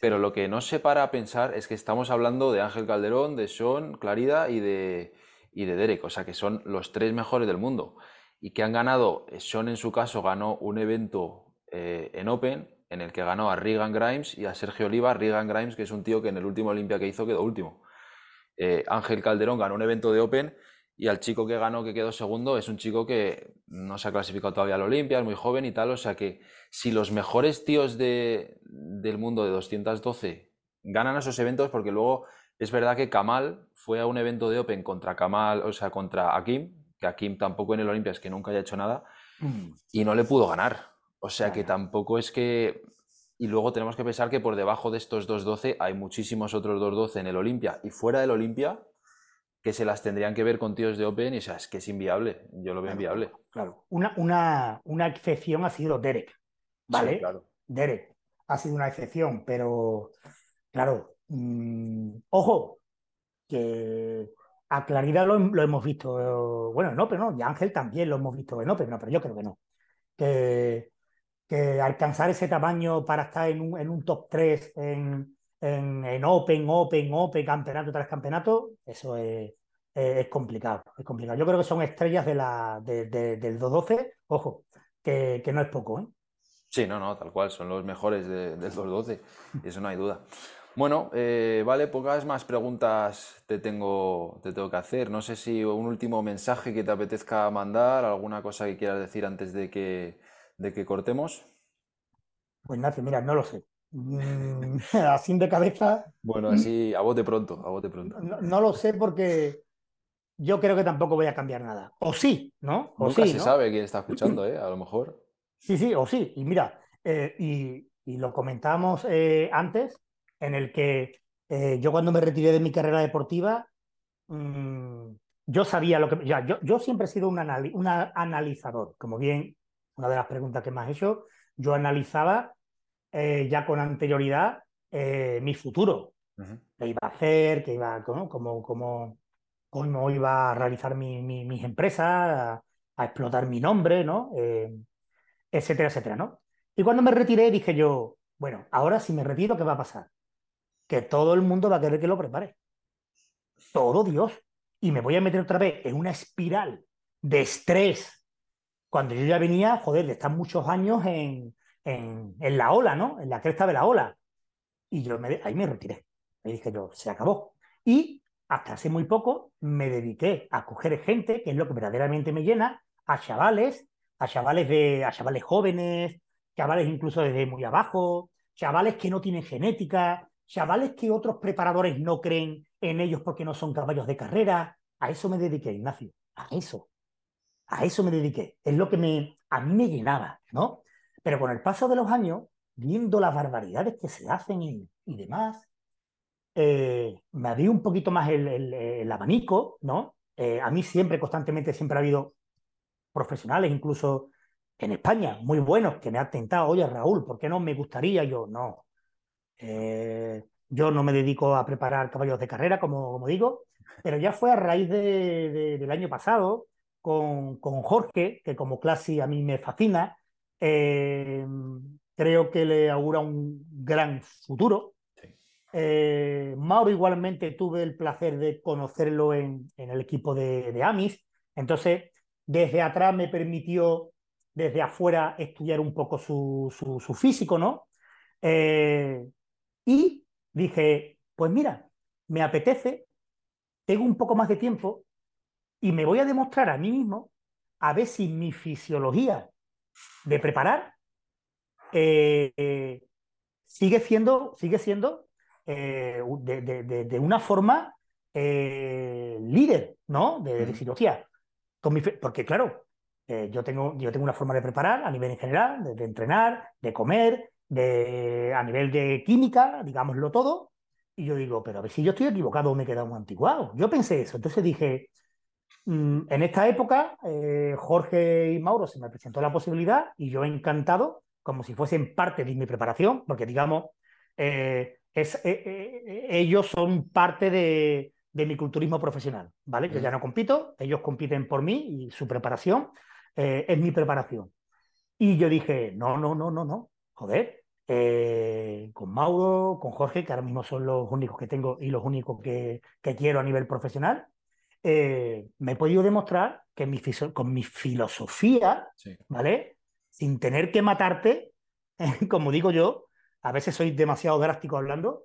pero lo que no se para a pensar es que estamos hablando de Ángel Calderón, de Sean, Clarida y de, y de Derek, o sea que son los tres mejores del mundo. Y que han ganado, eh, Sean en su caso ganó un evento eh, en Open en el que ganó a Regan Grimes y a Sergio Oliva, Regan Grimes, que es un tío que en el último Olimpia que hizo quedó último. Eh, Ángel Calderón ganó un evento de Open y al chico que ganó, que quedó segundo, es un chico que no se ha clasificado todavía al Olimpia, es muy joven y tal. O sea que si los mejores tíos de- del mundo de 212 ganan esos eventos, porque luego es verdad que Kamal fue a un evento de Open contra Kamal, o sea, contra Akim, que Akim tampoco en el Olimpia es que nunca haya hecho nada, Mm, y no le pudo ganar. O sea que tampoco es que... Y luego tenemos que pensar que por debajo de estos 212 hay muchísimos otros 212 en el Olimpia y fuera del Olimpia que se las tendrían que ver con tíos de Open y o sea, es que es inviable. Yo lo veo claro, inviable. claro, claro. Una, una, una excepción ha sido Derek, ¿vale? Sí, claro. Derek ha sido una excepción, pero claro, mm, ojo, que a Claridad lo, lo hemos visto, bueno, en Open, ¿no? Y Ángel también lo hemos visto en Open, no, pero yo creo que no. Que, que alcanzar ese tamaño para estar en un, en un top 3 en, en, en Open, Open, Open, campeonato tras campeonato, eso es, es- complicado, es complicado. Yo creo que son estrellas de la, de- de- del 212, ojo, que, que no es poco, ¿eh? Sí, no, no, tal cual, son los mejores de- del 212, eso no hay duda. Bueno, eh, vale, pocas más preguntas te tengo, te tengo que hacer. No sé si un último mensaje que te apetezca mandar, alguna cosa que quieras decir antes de que, de que cortemos. Pues Ignacio, mira, no lo sé. Mm, así de cabeza, Bueno, así a bote pronto, a bote pronto. no, no lo sé porque yo creo que tampoco voy a cambiar nada. O sí, ¿no? O Nunca sí, se ¿no? sabe quién está escuchando, ¿eh? A lo mejor. Sí, sí, o sí. Y mira, eh, y, y lo comentábamos eh, antes, en el que eh, yo cuando me retiré de mi carrera deportiva, mm, yo sabía lo que... Ya, yo, yo siempre he sido un, anali- un analizador, como bien una de las preguntas que me has hecho, yo analizaba eh, ya con anterioridad eh, mi futuro, qué iba a hacer, qué iba, ¿no? cómo, cómo, cómo iba a realizar mi- mi- mis empresas, a, a explotar mi nombre, ¿no? Eh, etcétera, etcétera, ¿no? Y cuando me retiré dije yo, bueno, ahora si me retiro, ¿qué va a pasar? Que todo el mundo va a querer que lo prepare. Todo Dios. Y me voy a meter otra vez en una espiral de estrés cuando yo ya venía, joder, de estar muchos años en, en, en la ola, ¿no? En la cresta de la ola. Y yo me, ahí me retiré. Me dije yo, se acabó. Y hasta hace muy poco me dediqué a coger gente, que es lo que verdaderamente me llena, a chavales, a chavales de, a chavales jóvenes, chavales incluso desde muy abajo, chavales que no tienen genética, chavales que otros preparadores no creen en ellos porque no son caballos de carrera. A eso me dediqué, Ignacio, a eso. A eso me dediqué. Es lo que me, a mí me llenaba, ¿no? Pero con el paso de los años, viendo las barbaridades que se hacen y, demás, eh, me había un poquito más el, abanico, ¿no? Eh, a mí siempre, constantemente, siempre ha habido profesionales, incluso en España, muy buenos, que me han tentado, oye Raúl, ¿por qué no me gustaría? Yo, no. Eh, yo no me dedico a preparar caballos de carrera, como, como digo, pero ya fue a raíz de, del año pasado con, con, Jorge, que como clase a mí me fascina. Eh, creo que le augura un gran futuro. Eh, Mauro igualmente tuve el placer de conocerlo en, en el equipo de, de Amis. Entonces, desde atrás me permitió desde afuera estudiar un poco su, su, físico, ¿no? Eh, y dije, pues mira, me apetece, tengo un poco más de tiempo y me voy a demostrar a mí mismo a ver si mi fisiología de preparar eh, sigue siendo, sigue siendo eh, de, de, de, una forma líder, ¿no? De, de fisiología porque claro, eh, yo, tengo, yo tengo una forma de preparar a nivel en general, de, entrenar, de comer, de, a nivel de química, digámoslo todo, y yo digo, pero a ver si yo estoy equivocado o me he quedado muy antiguado. Yo pensé eso, entonces dije, mm, en esta época, eh, Jorge y Mauro se me presentó la posibilidad y yo encantado, como si fuesen parte de mi preparación, porque digamos, eh, es, ellos son parte de, de mi culturismo profesional, ¿vale? Yo ya no compito, ellos compiten por mí y su preparación eh, es mi preparación. Y yo dije, no, no, no, no, no, joder, eh, con Mauro, con Jorge, que ahora mismo son los únicos que tengo y los únicos que, que quiero a nivel profesional, eh, me he podido demostrar que mi, con mi filosofía, ¿vale? Sin tener que matarte, como digo yo, a veces soy demasiado drástico hablando,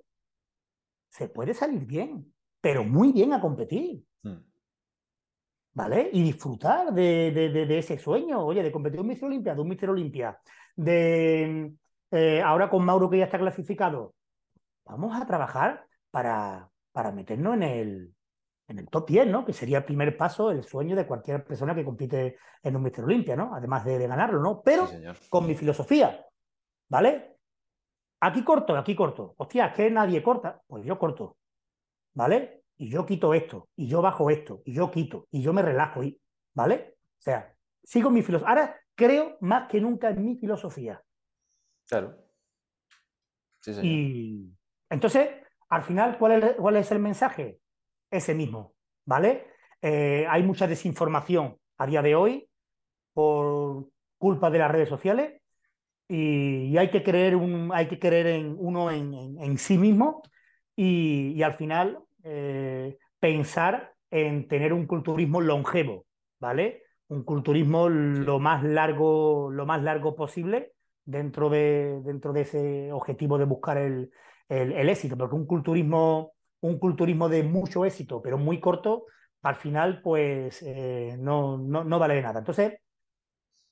se puede salir bien pero muy bien a competir. Hmm. ¿Vale? Y disfrutar de, de, ese sueño, oye, de competir un Mister Olimpia, de un Mister Olimpia, de eh, ahora con Mauro que ya está clasificado, vamos a trabajar para, para meternos en el, en el top 10, ¿no? Que sería el primer paso, el sueño de cualquier persona que compite en un Mister Olimpia, ¿no? Además de, ganarlo, ¿no? Pero con mi filosofía, ¿vale? Aquí corto, aquí corto. Hostia, es que nadie corta. Pues yo corto. ¿vale? Y yo quito esto, y yo bajo esto, y yo quito, y yo me relajo, y, ¿vale? O sea, sigo mi filosofía. Ahora creo más que nunca en mi filosofía. Claro. Sí, y entonces, al final, ¿cuál es, ¿cuál es el mensaje? Ese mismo, ¿vale? Eh, hay mucha desinformación a día de hoy por culpa de las redes sociales y, hay, que creer un, hay que creer en uno en, en sí mismo y, al final eh, pensar en tener un culturismo longevo, ¿vale? Un culturismo lo más largo, lo más largo posible dentro de, dentro de ese objetivo de buscar el, el, éxito, porque un culturismo, un culturismo de mucho éxito, pero muy corto, al final, pues eh, no, no, no, vale de nada. Entonces,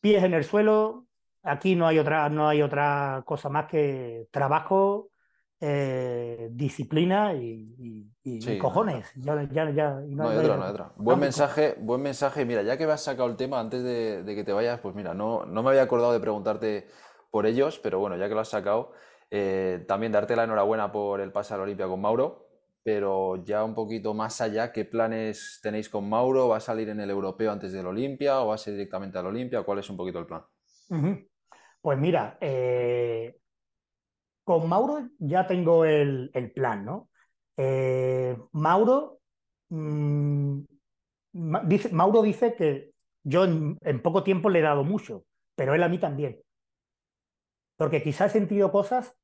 pies en el suelo, aquí no hay otra, no hay otra cosa más que trabajo, eh, disciplina y, cojones. no, hay otra, no hay otra. Buen mensaje, buen mensaje. Mira, ya que me has sacado el tema antes de, que te vayas, pues mira, no, no, me había acordado de preguntarte por ellos, pero bueno, ya que lo has sacado, eh, también darte la enhorabuena por el pase a la Olimpia con Mauro. Pero ya un poquito más allá, ¿qué planes tenéis con Mauro? ¿Va a salir en el europeo antes del Olimpia o va a ser directamente al Olimpia? ¿Cuál es un poquito el plan? Pues mira, eh, con Mauro ya tengo el, plan, ¿no? Eh, Mauro, mm, dice, Mauro dice que yo en, poco tiempo le he dado mucho, pero él a mí también. Porque quizá he sentido cosas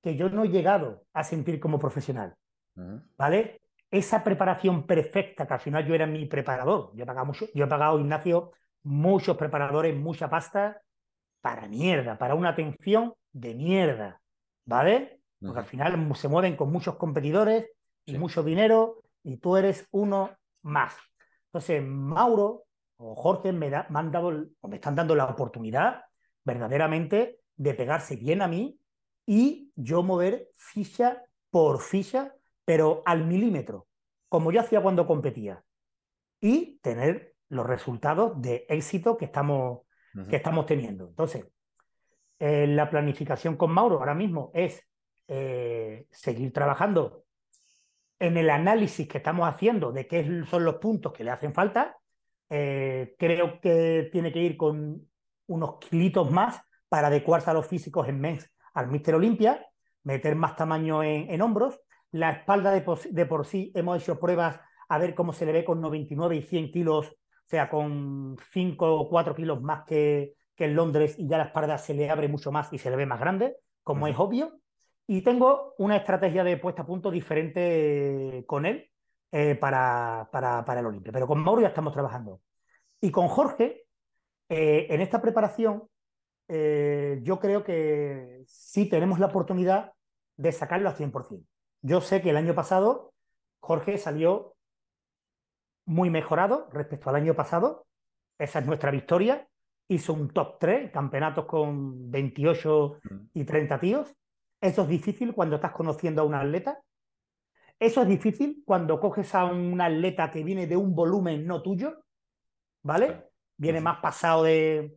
que yo no he llegado a sentir como profesional. ¿Vale? Esa preparación perfecta, que al final yo era mi preparador. Yo he pagado, mucho, yo he pagado Ignacio, muchos preparadores, mucha pasta, para mierda, para una atención de mierda. ¿vale? porque al final se mueven con muchos competidores y mucho dinero y tú eres uno más. Entonces, Mauro o Jorge me, han dado, o me están dando la oportunidad verdaderamente de pegarse bien a mí y yo mover ficha por ficha, pero al milímetro, como yo hacía cuando competía, y tener los resultados de éxito que estamos, que estamos teniendo. Entonces, eh, la planificación con Mauro ahora mismo es eh, seguir trabajando en el análisis que estamos haciendo de qué son los puntos que le hacen falta. Eh, creo que tiene que ir con unos kilitos más para adecuarse a los físicos en mens al Mister Olympia, meter más tamaño en, hombros. La espalda de por, sí hemos hecho pruebas a ver cómo se le ve con 99 y 100 kilos, o sea, con 5 o 4 kilos más que, que en Londres y ya la espalda se le abre mucho más y se le ve más grande, como es obvio. Y tengo una estrategia de puesta a punto diferente con él eh, para, para, el Olimpia. Pero con Mauro ya estamos trabajando. Y con Jorge, eh, en esta preparación, eh, yo creo que sí tenemos la oportunidad de sacarlo al 100%. Yo sé que el año pasado Jorge salió muy mejorado respecto al año pasado. Esa es nuestra victoria. Hizo un top 3, campeonatos con 28 y 30 tíos. Eso es difícil cuando estás conociendo a un atleta. Eso es difícil cuando coges a un atleta que viene de un volumen no tuyo, ¿vale? Viene más pasado de,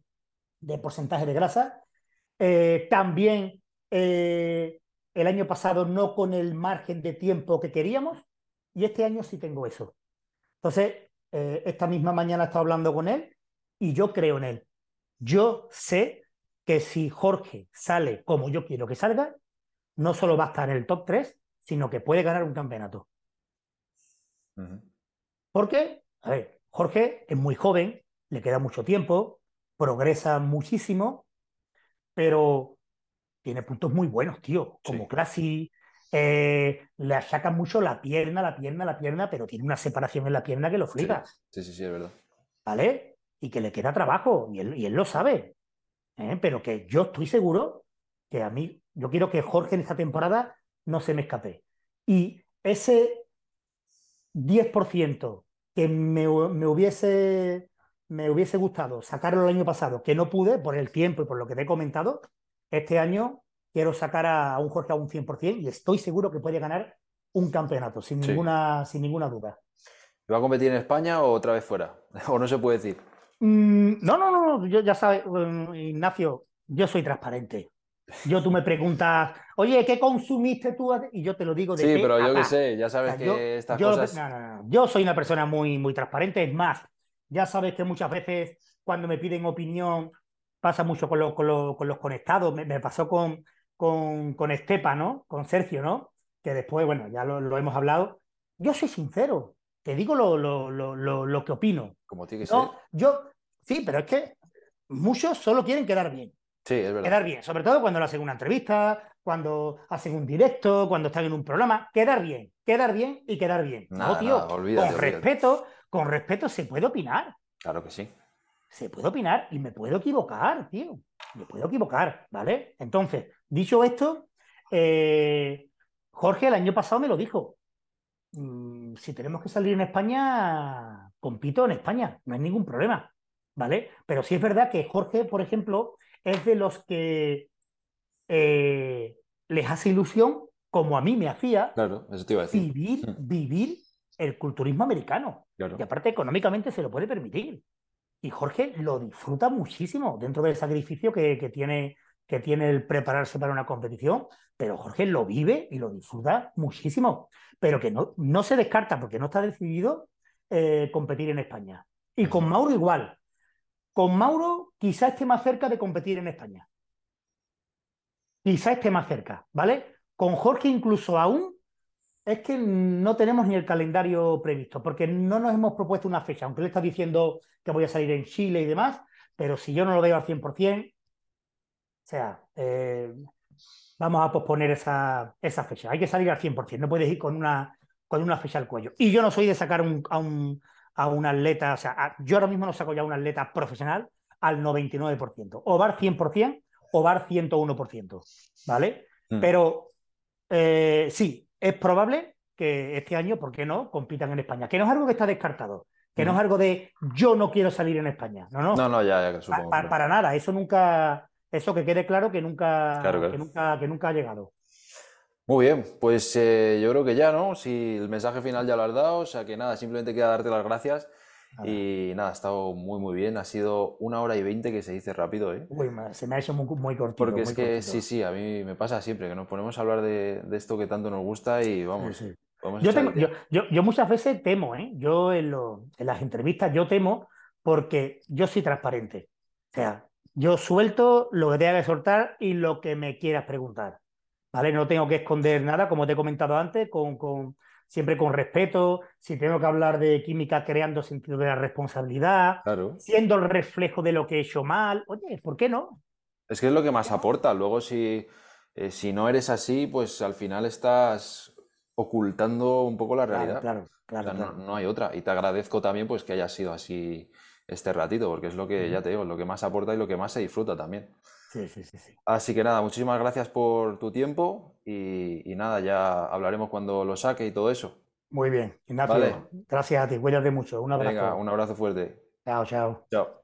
porcentaje de grasa. Eh, también eh, el año pasado no con el margen de tiempo que queríamos y este año sí tengo eso. Entonces, eh, esta misma mañana he estado hablando con él y yo creo en él. Yo sé que si Jorge sale como yo quiero que salga, no solo va a estar en el top 3, sino que puede ganar un campeonato. Porque, a ver, Jorge es muy joven, le queda mucho tiempo, progresa muchísimo, pero tiene puntos muy buenos, tío, como Classy, eh, le achacan mucho la pierna, la pierna, la pierna, pero tiene una separación en la pierna que lo flipas. Sí, sí, sí, es verdad. ¿Vale? Y que le queda trabajo, y él, y él lo sabe. ¿eh? Pero que yo estoy seguro que a mí yo quiero que Jorge en esta temporada no se me escape. Y ese 10% que me, hubiese, me hubiese gustado sacarlo el año pasado, que no pude por el tiempo y por lo que te he comentado, este año quiero sacar a, un Jorge a un 100% y estoy seguro que puede ganar un campeonato, sin, ninguna, sin ninguna duda. ¿Va a competir en España o otra vez fuera? ¿O no se puede decir? Mm, no, no, no, yo ya sabes, mm, Ignacio, yo soy transparente. Yo tú me preguntas, oye, ¿qué consumiste tú? Y yo te lo digo de Sí, pero yo qué sé, ya sabes que yo, estas cosas... No, no, no. Yo soy una persona muy, muy transparente. Es más, ya sabes que muchas veces cuando me piden opinión pasa mucho con, con, los conectados. Me, pasó con, con, con, Estepa, ¿no? Con Sergio, ¿no? Que después, bueno, ya lo, hemos hablado. Yo soy sincero, te digo lo, lo, que opino. Como tiene que ser. Yo, sí, pero es que muchos solo quieren quedar bien. Sí, es verdad. Quedar bien, sobre todo cuando lo hacen una entrevista, cuando hacen un directo, cuando están en un programa. Quedar bien, quedar bien y quedar bien. no, tío, con respeto, con respeto se puede opinar. Claro que sí. Se puede opinar y me puedo equivocar, tío. Me puedo equivocar, ¿vale? Entonces, dicho esto, eh, Jorge el año pasado me lo dijo. Mm, si tenemos que salir en España, compito en España, no hay ningún problema, ¿vale? Pero sí es verdad que Jorge, por ejemplo, es de los que eh, les hace ilusión, como a mí me hacía, Vivir, mm. vivir el culturismo americano. Y aparte, económicamente se lo puede permitir. Y Jorge lo disfruta muchísimo dentro del sacrificio que, tiene, que tiene el prepararse para una competición, pero Jorge lo vive y lo disfruta muchísimo. Pero que no, no se descarta porque no está decidido eh, competir en España. Y con Mauro igual. Con Mauro quizá esté más cerca de competir en España. Quizá esté más cerca, ¿vale? Con Jorge incluso aún es que no tenemos ni el calendario previsto, porque no nos hemos propuesto una fecha, aunque le está diciendo que voy a salir en Chile y demás, pero si yo no lo veo al 100%, o sea, eh, vamos a posponer esa, esa, fecha. Hay que salir al 100%, no puedes ir con una, con una fecha al cuello. Y yo no soy de sacar a un, a un atleta, o sea, yo ahora mismo no saco ya un atleta profesional al 99%, o VAR 100% o VAR 101%, ¿vale? Mm. Pero eh, sí, es probable que este año, ¿por qué no?, compitan en España. Que no es algo que está descartado. Que no es algo de yo no quiero salir en España. No, no. No, no, ya, ya supongo. para nada. Eso nunca. Eso que quede claro que nunca, Que nunca, que nunca ha llegado. Muy bien, pues eh, yo creo que ya, ¿no? Si el mensaje final ya lo has dado, o sea que nada, simplemente queda darte las gracias. Y nada, ha estado muy, muy bien. Ha sido una hora y veinte que se dice rápido, ¿eh? Uy, se me ha hecho muy, muy cortito. Porque es que sí, sí, a mí me pasa siempre que nos ponemos a hablar de, esto que tanto nos gusta y vamos. yo, yo, yo, muchas veces temo, ¿eh? Yo en, en las entrevistas yo temo porque yo soy transparente. O sea, yo suelto lo que tenga que soltar y lo que me quieras preguntar. ¿Vale? No tengo que esconder nada, como te he comentado antes, con, con siempre con respeto, si tengo que hablar de química creando sentido de la responsabilidad, siendo el reflejo de lo que he hecho mal, oye, ¿por qué no? Es que es lo que más aporta. Luego, si, eh, si no eres así, pues al final estás ocultando un poco la realidad. Claro, claro, No, no, hay otra. Y te agradezco también pues que haya sido así este ratito, porque es lo que, ya te digo, lo que más aporta y lo que más se disfruta también. Sí, sí, sí, sí. Así que nada, muchísimas gracias por tu tiempo y, nada, ya hablaremos cuando lo saque y todo eso. Muy bien, Ignacio. Gracias a ti, cuídate mucho. Un abrazo. Venga, un abrazo fuerte. Chao, chao. Chao.